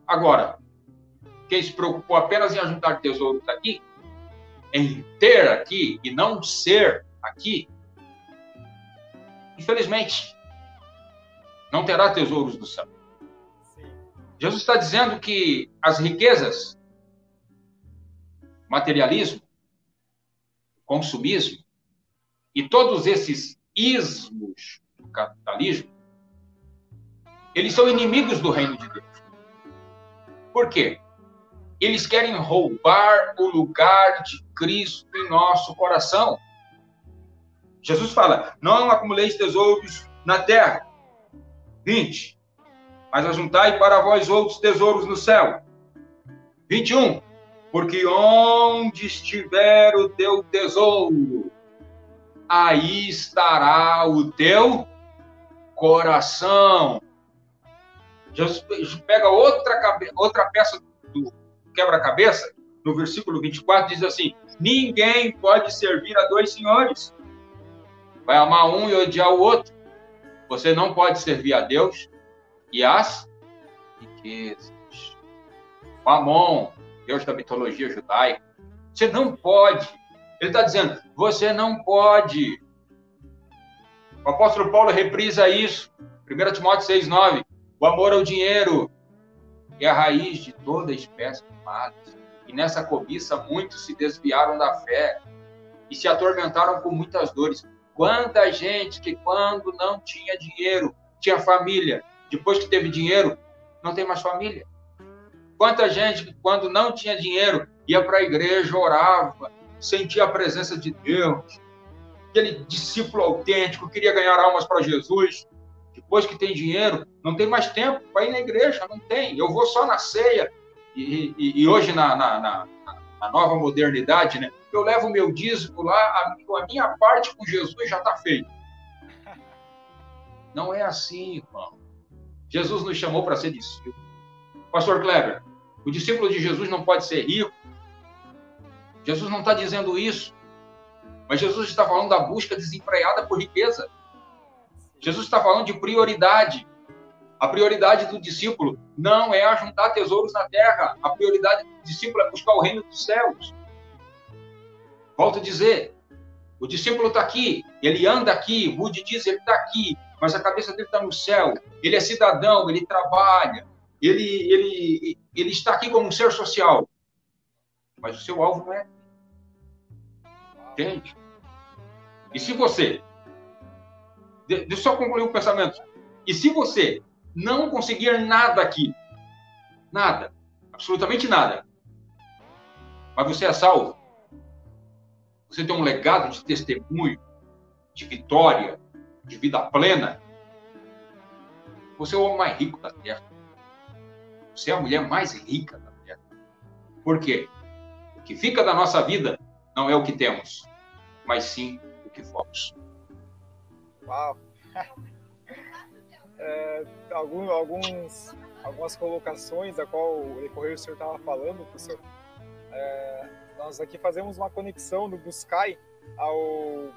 Agora, quem se preocupou apenas em ajuntar tesouros aqui, em ter aqui e não ser aqui, infelizmente, não terá tesouros do céu. Jesus está dizendo que as riquezas, materialismo, consumismo e todos esses ismos do capitalismo, eles são inimigos do reino de Deus. Por quê? Eles querem roubar o lugar de Cristo em nosso coração. Jesus fala: Não acumuleis tesouros na terra. 20. Mas ajuntai para vós outros tesouros no céu. 21. Porque onde estiver o teu tesouro, aí estará o teu coração. Jesus pega outra, outra peça do quebra-cabeça, no versículo 24, diz assim: Ninguém pode servir a dois senhores. Vai amar um e odiar o outro. Você não pode servir a Deus e as riquezas. Mamon, Deus da mitologia judaica. Você não pode. Ele está dizendo, você não pode. O apóstolo Paulo reprisa isso. 1 Timóteo 6,9. O amor ao dinheiro é a raiz de toda espécie de males. E nessa cobiça muitos se desviaram da fé e se atormentaram com muitas dores. Quanta gente que quando não tinha dinheiro, tinha família, depois que teve dinheiro, não tem mais família. Quanta gente que quando não tinha dinheiro, ia para a igreja, orava, sentia a presença de Deus, aquele discípulo autêntico, queria ganhar almas para Jesus, depois que tem dinheiro, não tem mais tempo para ir na igreja, não tem. Eu vou só na ceia. E, e, e hoje, na, na, na, na, nova modernidade, né, eu levo meu dízimo lá, a, a minha parte com Jesus já está feita. Não é assim, irmão. Jesus nos chamou para ser discípulo. Pastor Kleber, o discípulo de Jesus não pode ser rico. Jesus não está dizendo isso. Mas Jesus está falando da busca desenfreada por riqueza. Jesus está falando de prioridade. A prioridade do discípulo não é ajuntar tesouros na terra. A prioridade do discípulo é buscar o reino dos céus. Volto a dizer, o discípulo está aqui, ele anda aqui, Rude diz, ele está aqui, mas a cabeça dele está no céu. Ele é cidadão, ele trabalha, ele, ele, ele está aqui como um ser social. Mas o seu alvo não é. Entende? E se você Deixa eu só concluir o pensamento. E se você não conseguir nada aqui, nada, absolutamente nada, mas você é salvo, você tem um legado de testemunho, de vitória, de vida plena, você é o homem mais rico da terra. Você é a mulher mais rica da terra. Por quê? O que fica da nossa vida não é o que temos, mas sim o que fomos. Uau! É, algum, alguns, algumas colocações a qual o decorrer o senhor estava falando, professor. É, nós aqui fazemos uma conexão do Buscai ao,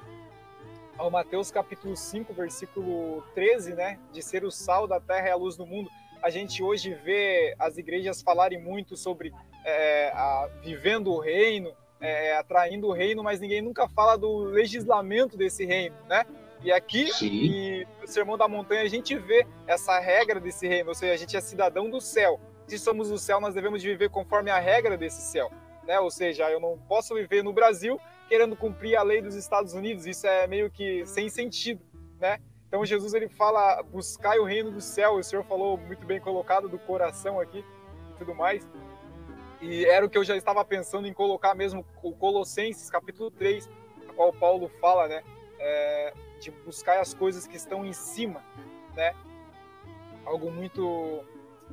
ao Mateus capítulo 5, versículo 13, né? De ser o sal da terra e a luz do mundo. A gente hoje vê as igrejas falarem muito sobre é, a, vivendo o reino, é, atraindo o reino, mas ninguém nunca fala do legislamento desse reino, né? E aqui, e no Sermão da Montanha, a gente vê essa regra desse reino, ou seja, a gente é cidadão do céu. Se somos do céu, nós devemos viver conforme a regra desse céu. Né? Ou seja, eu não posso viver no Brasil querendo cumprir a lei dos Estados Unidos, isso é meio que sem sentido, né? Então Jesus ele fala, buscai o reino do céu, o Senhor falou muito bem colocado do coração aqui e tudo mais. E era o que eu já estava pensando em colocar mesmo o Colossenses capítulo 3, a qual Paulo fala, né? É, de buscar as coisas que estão em cima, né? Algo muito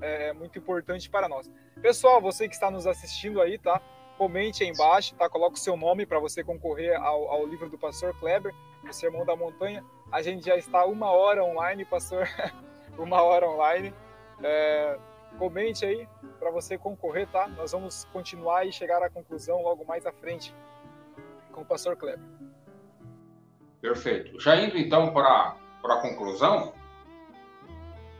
é, muito importante para nós. Pessoal, você que está nos assistindo aí, tá? Comente aí embaixo, tá? Coloque o seu nome para você concorrer ao, ao, livro do Pastor Kleber, o Sermão da Montanha. A gente já está uma hora online, Pastor, uma hora online. É, comente aí para você concorrer, tá? Nós vamos continuar e chegar à conclusão logo mais à frente com o Pastor Kleber. Perfeito. Já indo então para, a conclusão,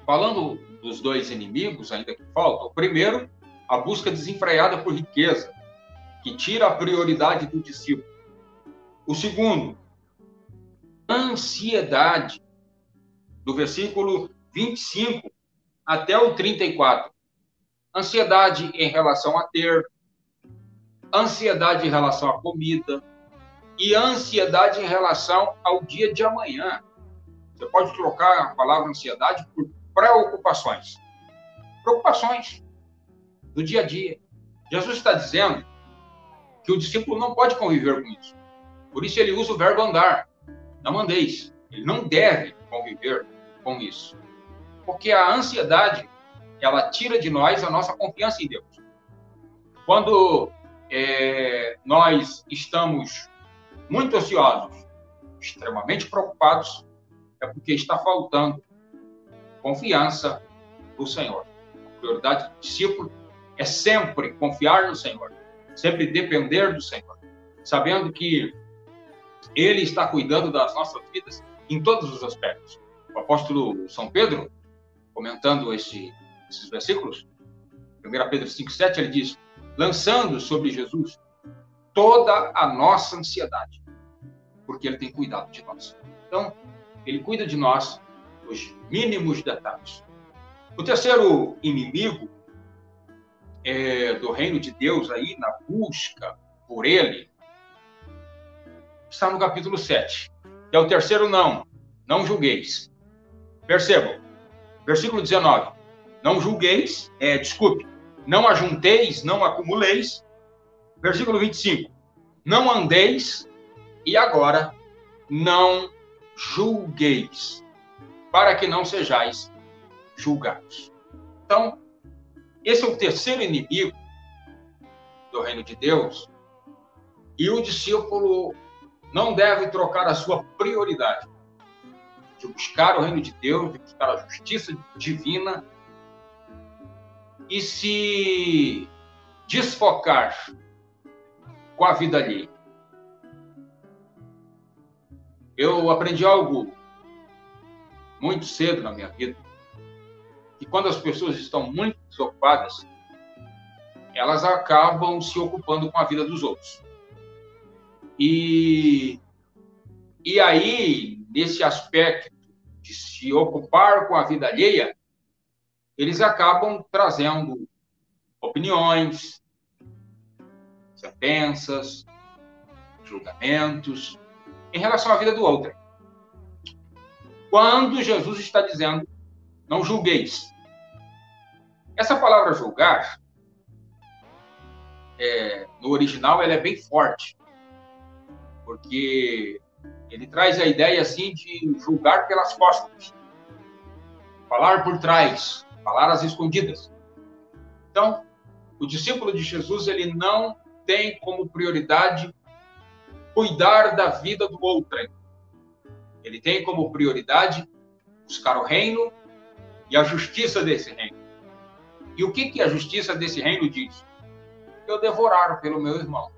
falando dos dois inimigos ainda que faltam, primeiro, a busca desenfreada por riqueza, que tira a prioridade do discípulo. O segundo, ansiedade, do versículo 25 até o 34. Ansiedade em relação a ter, ansiedade em relação à comida, e ansiedade em relação ao dia de amanhã. Você pode trocar a palavra ansiedade por preocupações. Preocupações do dia a dia. Jesus está dizendo que o discípulo não pode conviver com isso. Por isso ele usa o verbo andar. Não andeis. Ele não deve conviver com isso. Porque a ansiedade, ela tira de nós a nossa confiança em Deus. Quando é, nós estamos muito ansiosos, extremamente preocupados, é porque está faltando confiança no Senhor. A prioridade do discípulo é sempre confiar no Senhor, sempre depender do Senhor, sabendo que Ele está cuidando das nossas vidas em todos os aspectos. O apóstolo São Pedro, comentando esse, esses versículos, 1 Pedro 5,7, ele diz: lançando sobre Jesus toda a nossa ansiedade, porque Ele tem cuidado de nós. Então, Ele cuida de nós nos mínimos detalhes. O terceiro inimigo é, do reino de Deus aí, na busca por Ele, está no capítulo 7. É o terceiro não. Não julgueis. Percebam. Versículo 19. Não julgueis, é, desculpe, não ajunteis, não acumuleis. Versículo 25. Não andeis, e agora, não julgueis, para que não sejais julgados. Então, esse é o terceiro inimigo do reino de Deus, e o discípulo não deve trocar a sua prioridade de buscar o reino de Deus, de buscar a justiça divina e se desfocar com a vida alheia. Eu aprendi algo muito cedo na minha vida, que quando as pessoas estão muito desocupadas, elas acabam se ocupando com a vida dos outros. E, e aí, nesse aspecto de se ocupar com a vida alheia, eles acabam trazendo opiniões, sentenças, julgamentos em relação à vida do outro. Quando Jesus está dizendo, não julgueis. Essa palavra julgar, é, no original, ela é bem forte porque ele traz a ideia assim de julgar pelas costas, falar por trás, falar às escondidas. Então, o discípulo de Jesus ele não tem como prioridade cuidar da vida do outro. Ele tem como prioridade buscar o reino e a justiça desse reino. E o que, que a justiça desse reino diz? Eu devorar pelo meu irmão.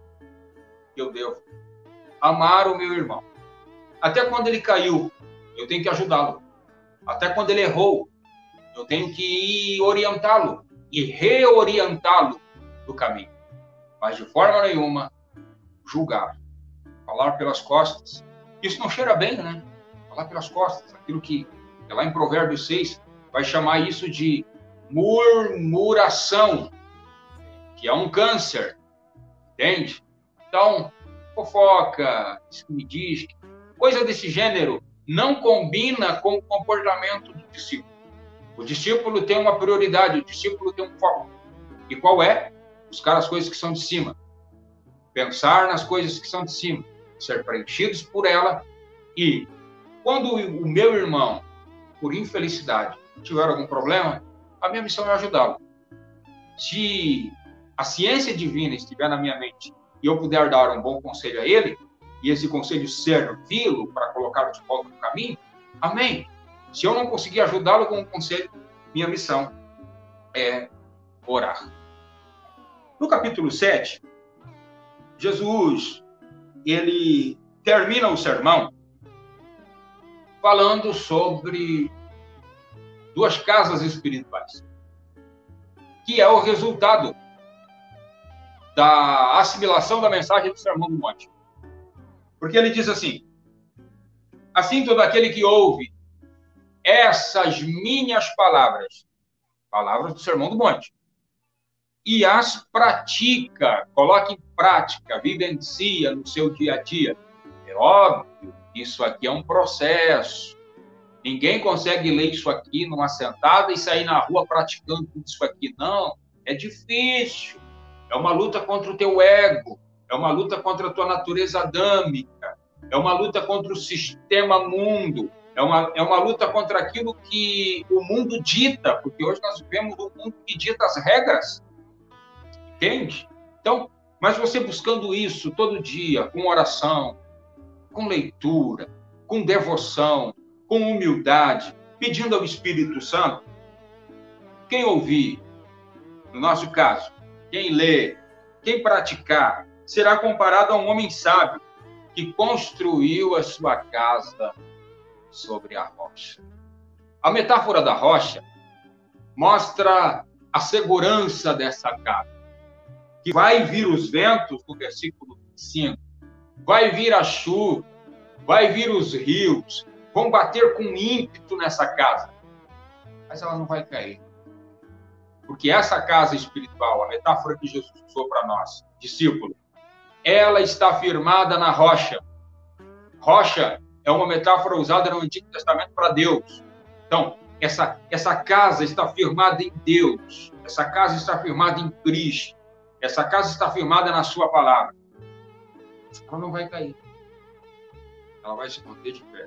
Eu devo amar o meu irmão. Até quando ele caiu, eu tenho que ajudá-lo. Até quando ele errou, eu tenho que orientá-lo e reorientá-lo do caminho. Mas de forma nenhuma julgar, falar pelas costas. Isso não cheira bem, né? Falar pelas costas, aquilo que é lá em Provérbios 6 vai chamar isso de murmuração, que é um câncer. Entende? Então, fofoca, me diz, coisa desse gênero, não combina com o comportamento do discípulo. O discípulo tem uma prioridade, o discípulo tem um foco. E qual é? Buscar as coisas que são de cima. Pensar nas coisas que são de cima. Ser preenchidos por ela. E quando o meu irmão, por infelicidade, tiver algum problema, a minha missão é ajudá-lo. Se a ciência divina estiver na minha mente e eu puder dar um bom conselho a ele, e esse conselho servi-lo para colocá-lo de volta no caminho, amém. Se eu não conseguir ajudá-lo com um conselho, minha missão é orar. No capítulo 7, Jesus, ele termina o sermão falando sobre duas casas espirituais, que é o resultado da assimilação da mensagem do Sermão do Monte. Porque ele diz assim: Assim todo aquele que ouve essas minhas palavras, palavras do Sermão do Monte, e as pratica, coloca em prática, vivencia no seu dia a dia. É óbvio, isso aqui é um processo. Ninguém consegue ler isso aqui numa sentada e sair na rua praticando tudo isso aqui. Não, é difícil. é uma luta contra o teu ego, é uma luta contra a tua natureza adâmica, é uma luta contra o sistema mundo, é uma, é uma luta contra aquilo que o mundo dita, porque hoje nós vivemos um mundo que dita as regras. Entende? Então, mas você buscando isso todo dia, com oração, com leitura, com devoção, com humildade, pedindo ao Espírito Santo, quem ouvir, no nosso caso, quem lê, quem praticar, será comparado a um homem sábio que construiu a sua casa sobre a rocha. A metáfora da rocha mostra a segurança dessa casa. Que vai vir os ventos, no versículo 5, vai vir a chuva, vai vir os rios, vão bater com ímpeto nessa casa, mas ela não vai cair. Porque essa casa espiritual, a metáfora que Jesus usou para nós, discípulo, ela está firmada na rocha. Rocha é uma metáfora usada no Antigo Testamento para Deus. Então, essa, essa casa está firmada em Deus. Essa casa está firmada em Cristo. Essa casa está firmada na Sua palavra. Ela não vai cair. Ela vai se manter de pé.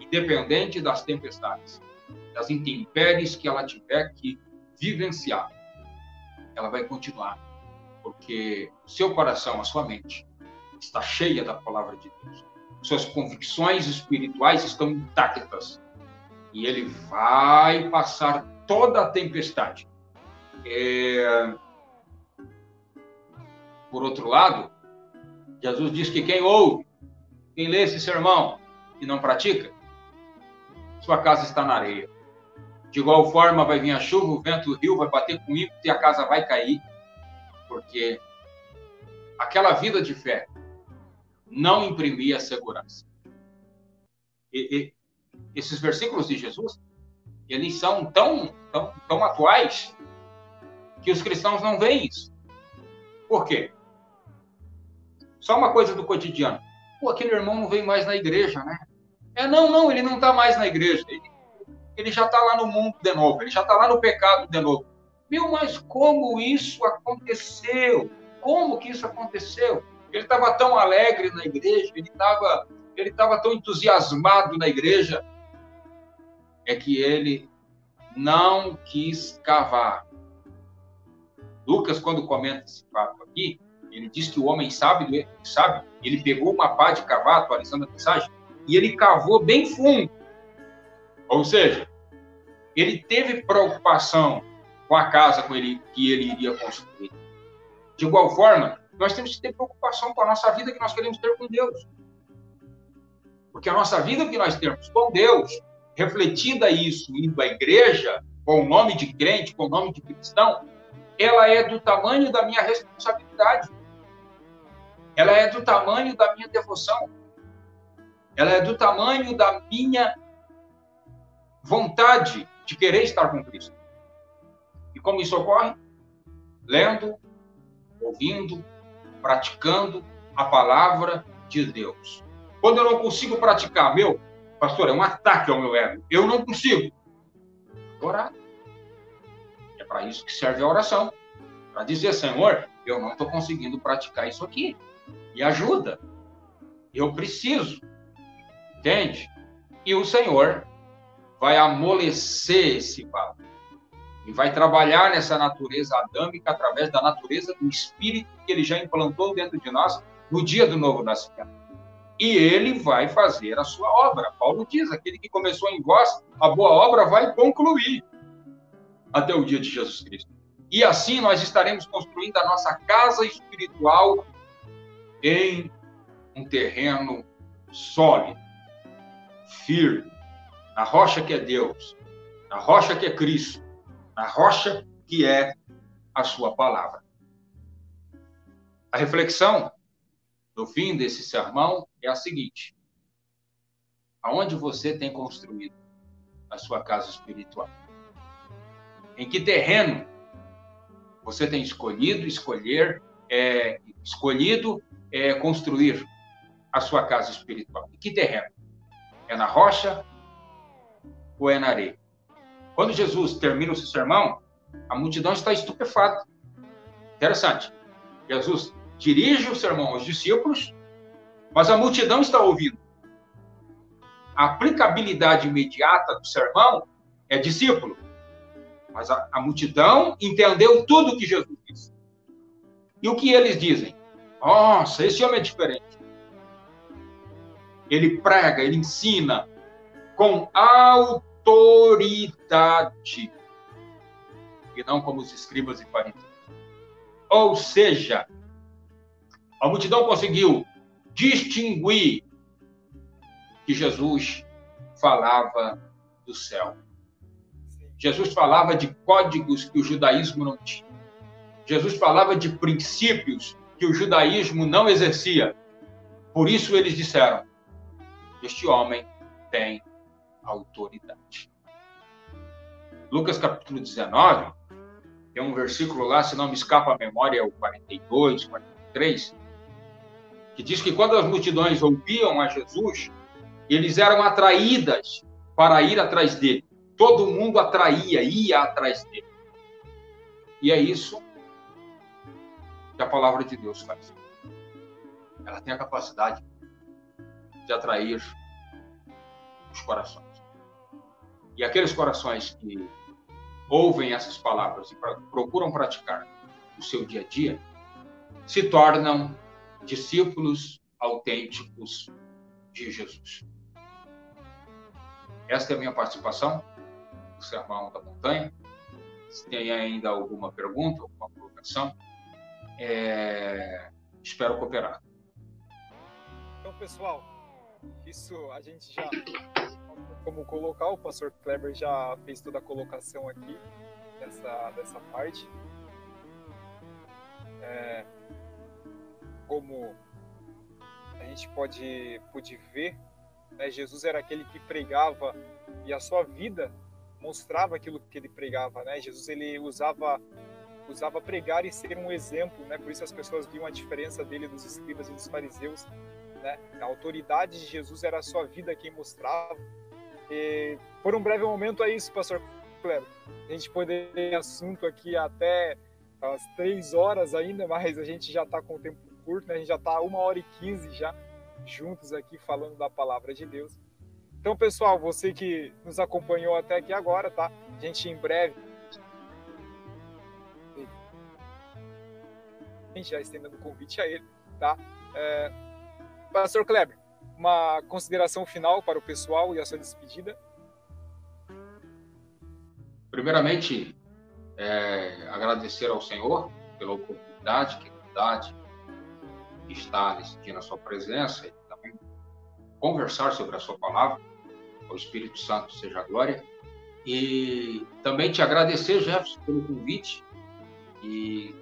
Independente das tempestades, das intempéries que ela tiver que vivenciar, ela vai continuar. Porque o seu coração, a sua mente, está cheia da palavra de Deus suas convicções espirituais estão intactas. E ele vai passar toda a tempestade. É... Por outro lado, Jesus diz que quem ouve, quem lê esse sermão e não pratica, sua casa está na areia. De igual forma, vai vir a chuva, o vento, o rio vai bater com ímpeto e a casa vai cair, porque aquela vida de fé não imprimia segurança. E, e, esses versículos de Jesus, eles são tão, tão, tão atuais que os cristãos não veem isso. Por quê? Só uma coisa do cotidiano. Pô, aquele irmão não vem mais na igreja, né? É, não, não, ele não está mais na igreja. Ele, ele já está lá no mundo de novo, ele já está lá no pecado de novo. Meu, mas como isso aconteceu? Como que isso aconteceu? Ele estava tão alegre na igreja, ele estava ele estava tão entusiasmado na igreja, é que ele não quis cavar. Lucas, quando comenta esse fato aqui, ele diz que o homem sabe, sabe, ele pegou uma pá de cavar, atualizando a mensagem, e ele cavou bem fundo. Ou seja, ele teve preocupação com a casa com ele, que ele iria construir. De igual forma, nós temos que ter preocupação com a nossa vida que nós queremos ter com Deus. Porque a nossa vida que nós temos com Deus, refletida isso indo à igreja, com o nome de crente, com o nome de cristão, ela é do tamanho da minha responsabilidade. Ela é do tamanho da minha devoção. Ela é do tamanho da minha vontade de querer estar com Cristo. E como isso ocorre? Lendo, ouvindo, praticando a palavra de Deus. Quando eu não consigo praticar, meu, pastor, é um ataque ao meu ego. Eu não consigo. Orar. É para isso que serve a oração. Para dizer, Senhor, eu não estou conseguindo praticar isso aqui. Me ajuda. Eu preciso. Entende? E o Senhor vai amolecer esse vaso e vai trabalhar nessa natureza adâmica através da natureza do Espírito que ele já implantou dentro de nós no dia do novo nascimento. E ele vai fazer a sua obra. Paulo diz: aquele que começou em vós, a boa obra vai concluir até o dia de Jesus Cristo. E assim nós estaremos construindo a nossa casa espiritual em um terreno sólido, firme, na rocha que é Deus, na rocha que é Cristo a rocha que é a sua palavra. A reflexão do fim desse sermão é a seguinte: aonde você tem construído a sua casa espiritual? Em que terreno você tem escolhido escolher é, escolhido é, construir a sua casa espiritual? Que terreno? É na rocha ou é na areia? Quando Jesus termina o seu sermão, a multidão está estupefata. Interessante. Jesus dirige o sermão aos discípulos, mas a multidão está ouvindo. A aplicabilidade imediata do sermão é discípulo. Mas a, a multidão entendeu tudo o que Jesus disse. E o que eles dizem? Nossa, esse homem é diferente. Ele prega, ele ensina com autoridade. E não como os escribas e fariseus. Ou seja, a multidão conseguiu distinguir que Jesus falava do céu. Jesus falava de códigos que o judaísmo não tinha. Jesus falava de princípios que o judaísmo não exercia. Por isso eles disseram: Este homem tem autoridade. Lucas capítulo 19, tem um versículo lá, se não me escapa a memória, é o 42, 43, que diz que quando as multidões ouviam a Jesus, eles eram atraídas para ir atrás dele. Todo mundo atraía, ia atrás dele. E é isso que a palavra de Deus faz. Ela tem a capacidade de atrair os corações. E aqueles corações que ouvem essas palavras e procuram praticar no seu dia a dia, se tornam discípulos autênticos de Jesus. Esta é a minha participação no Sermão da Montanha. Se tem ainda alguma pergunta, alguma colocação, é... espero cooperar. Então, pessoal, isso a gente já como colocar, o pastor Kleber já fez toda a colocação aqui dessa, dessa parte. É, como a gente pode, pode ver, né, Jesus era aquele que pregava e a sua vida mostrava aquilo que ele pregava, né? Jesus ele usava usava pregar e ser um exemplo, né? Por isso as pessoas viam a diferença dele dos escribas e dos fariseus, né? A autoridade de Jesus era a sua vida quem mostrava. E por um breve momento é isso, pastor Kleber. A gente poderia assunto aqui até as três horas ainda, mas a gente já está com o tempo curto, né? A gente já está uma hora e quinze já juntos aqui falando da palavra de Deus. Então, pessoal, você que nos acompanhou até aqui agora, tá? A gente em breve já estendendo o convite a ele, tá? É... Pastor Kleber, uma consideração final para o pessoal e a sua despedida? Primeiramente, é, agradecer ao Senhor pela oportunidade que nos de estar dia na sua presença e também conversar sobre a sua palavra. O Espírito Santo seja a glória. E também te agradecer, Jefferson, pelo convite e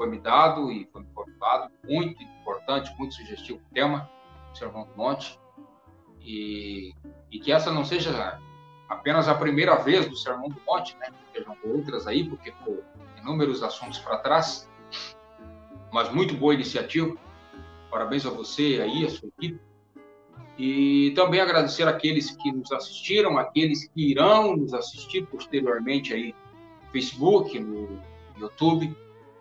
foi me dado e foi me formulado. Muito importante, muito sugestivo o tema, do Monte. E, e que essa não seja apenas a primeira vez do Sermão do Monte, né? Sejam outras aí, porque ficou inúmeros assuntos para trás. Mas muito boa iniciativa Parabéns a você aí, a sua equipe. E também agradecer aqueles que nos assistiram, aqueles que irão nos assistir posteriormente aí no Facebook, no YouTube,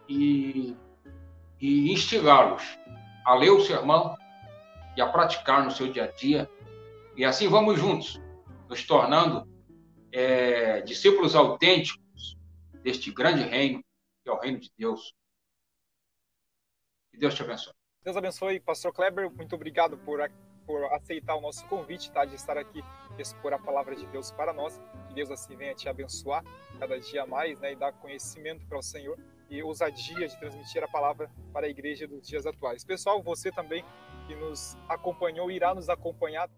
e, e instigá-los a ler o sermão e a praticar no seu dia a dia. E assim vamos juntos, nos tornando é, discípulos autênticos deste grande reino, que é o reino de Deus. Que Deus te abençoe. Deus abençoe, Pastor Kleber. Muito obrigado por, por aceitar o nosso convite, tá? De estar aqui expor a palavra de Deus para nós. Que Deus assim venha te abençoar cada dia mais, né? E dar conhecimento para o Senhor e ousadia de transmitir a palavra para a igreja dos dias atuais. Pessoal, você também que nos acompanhou irá nos acompanhar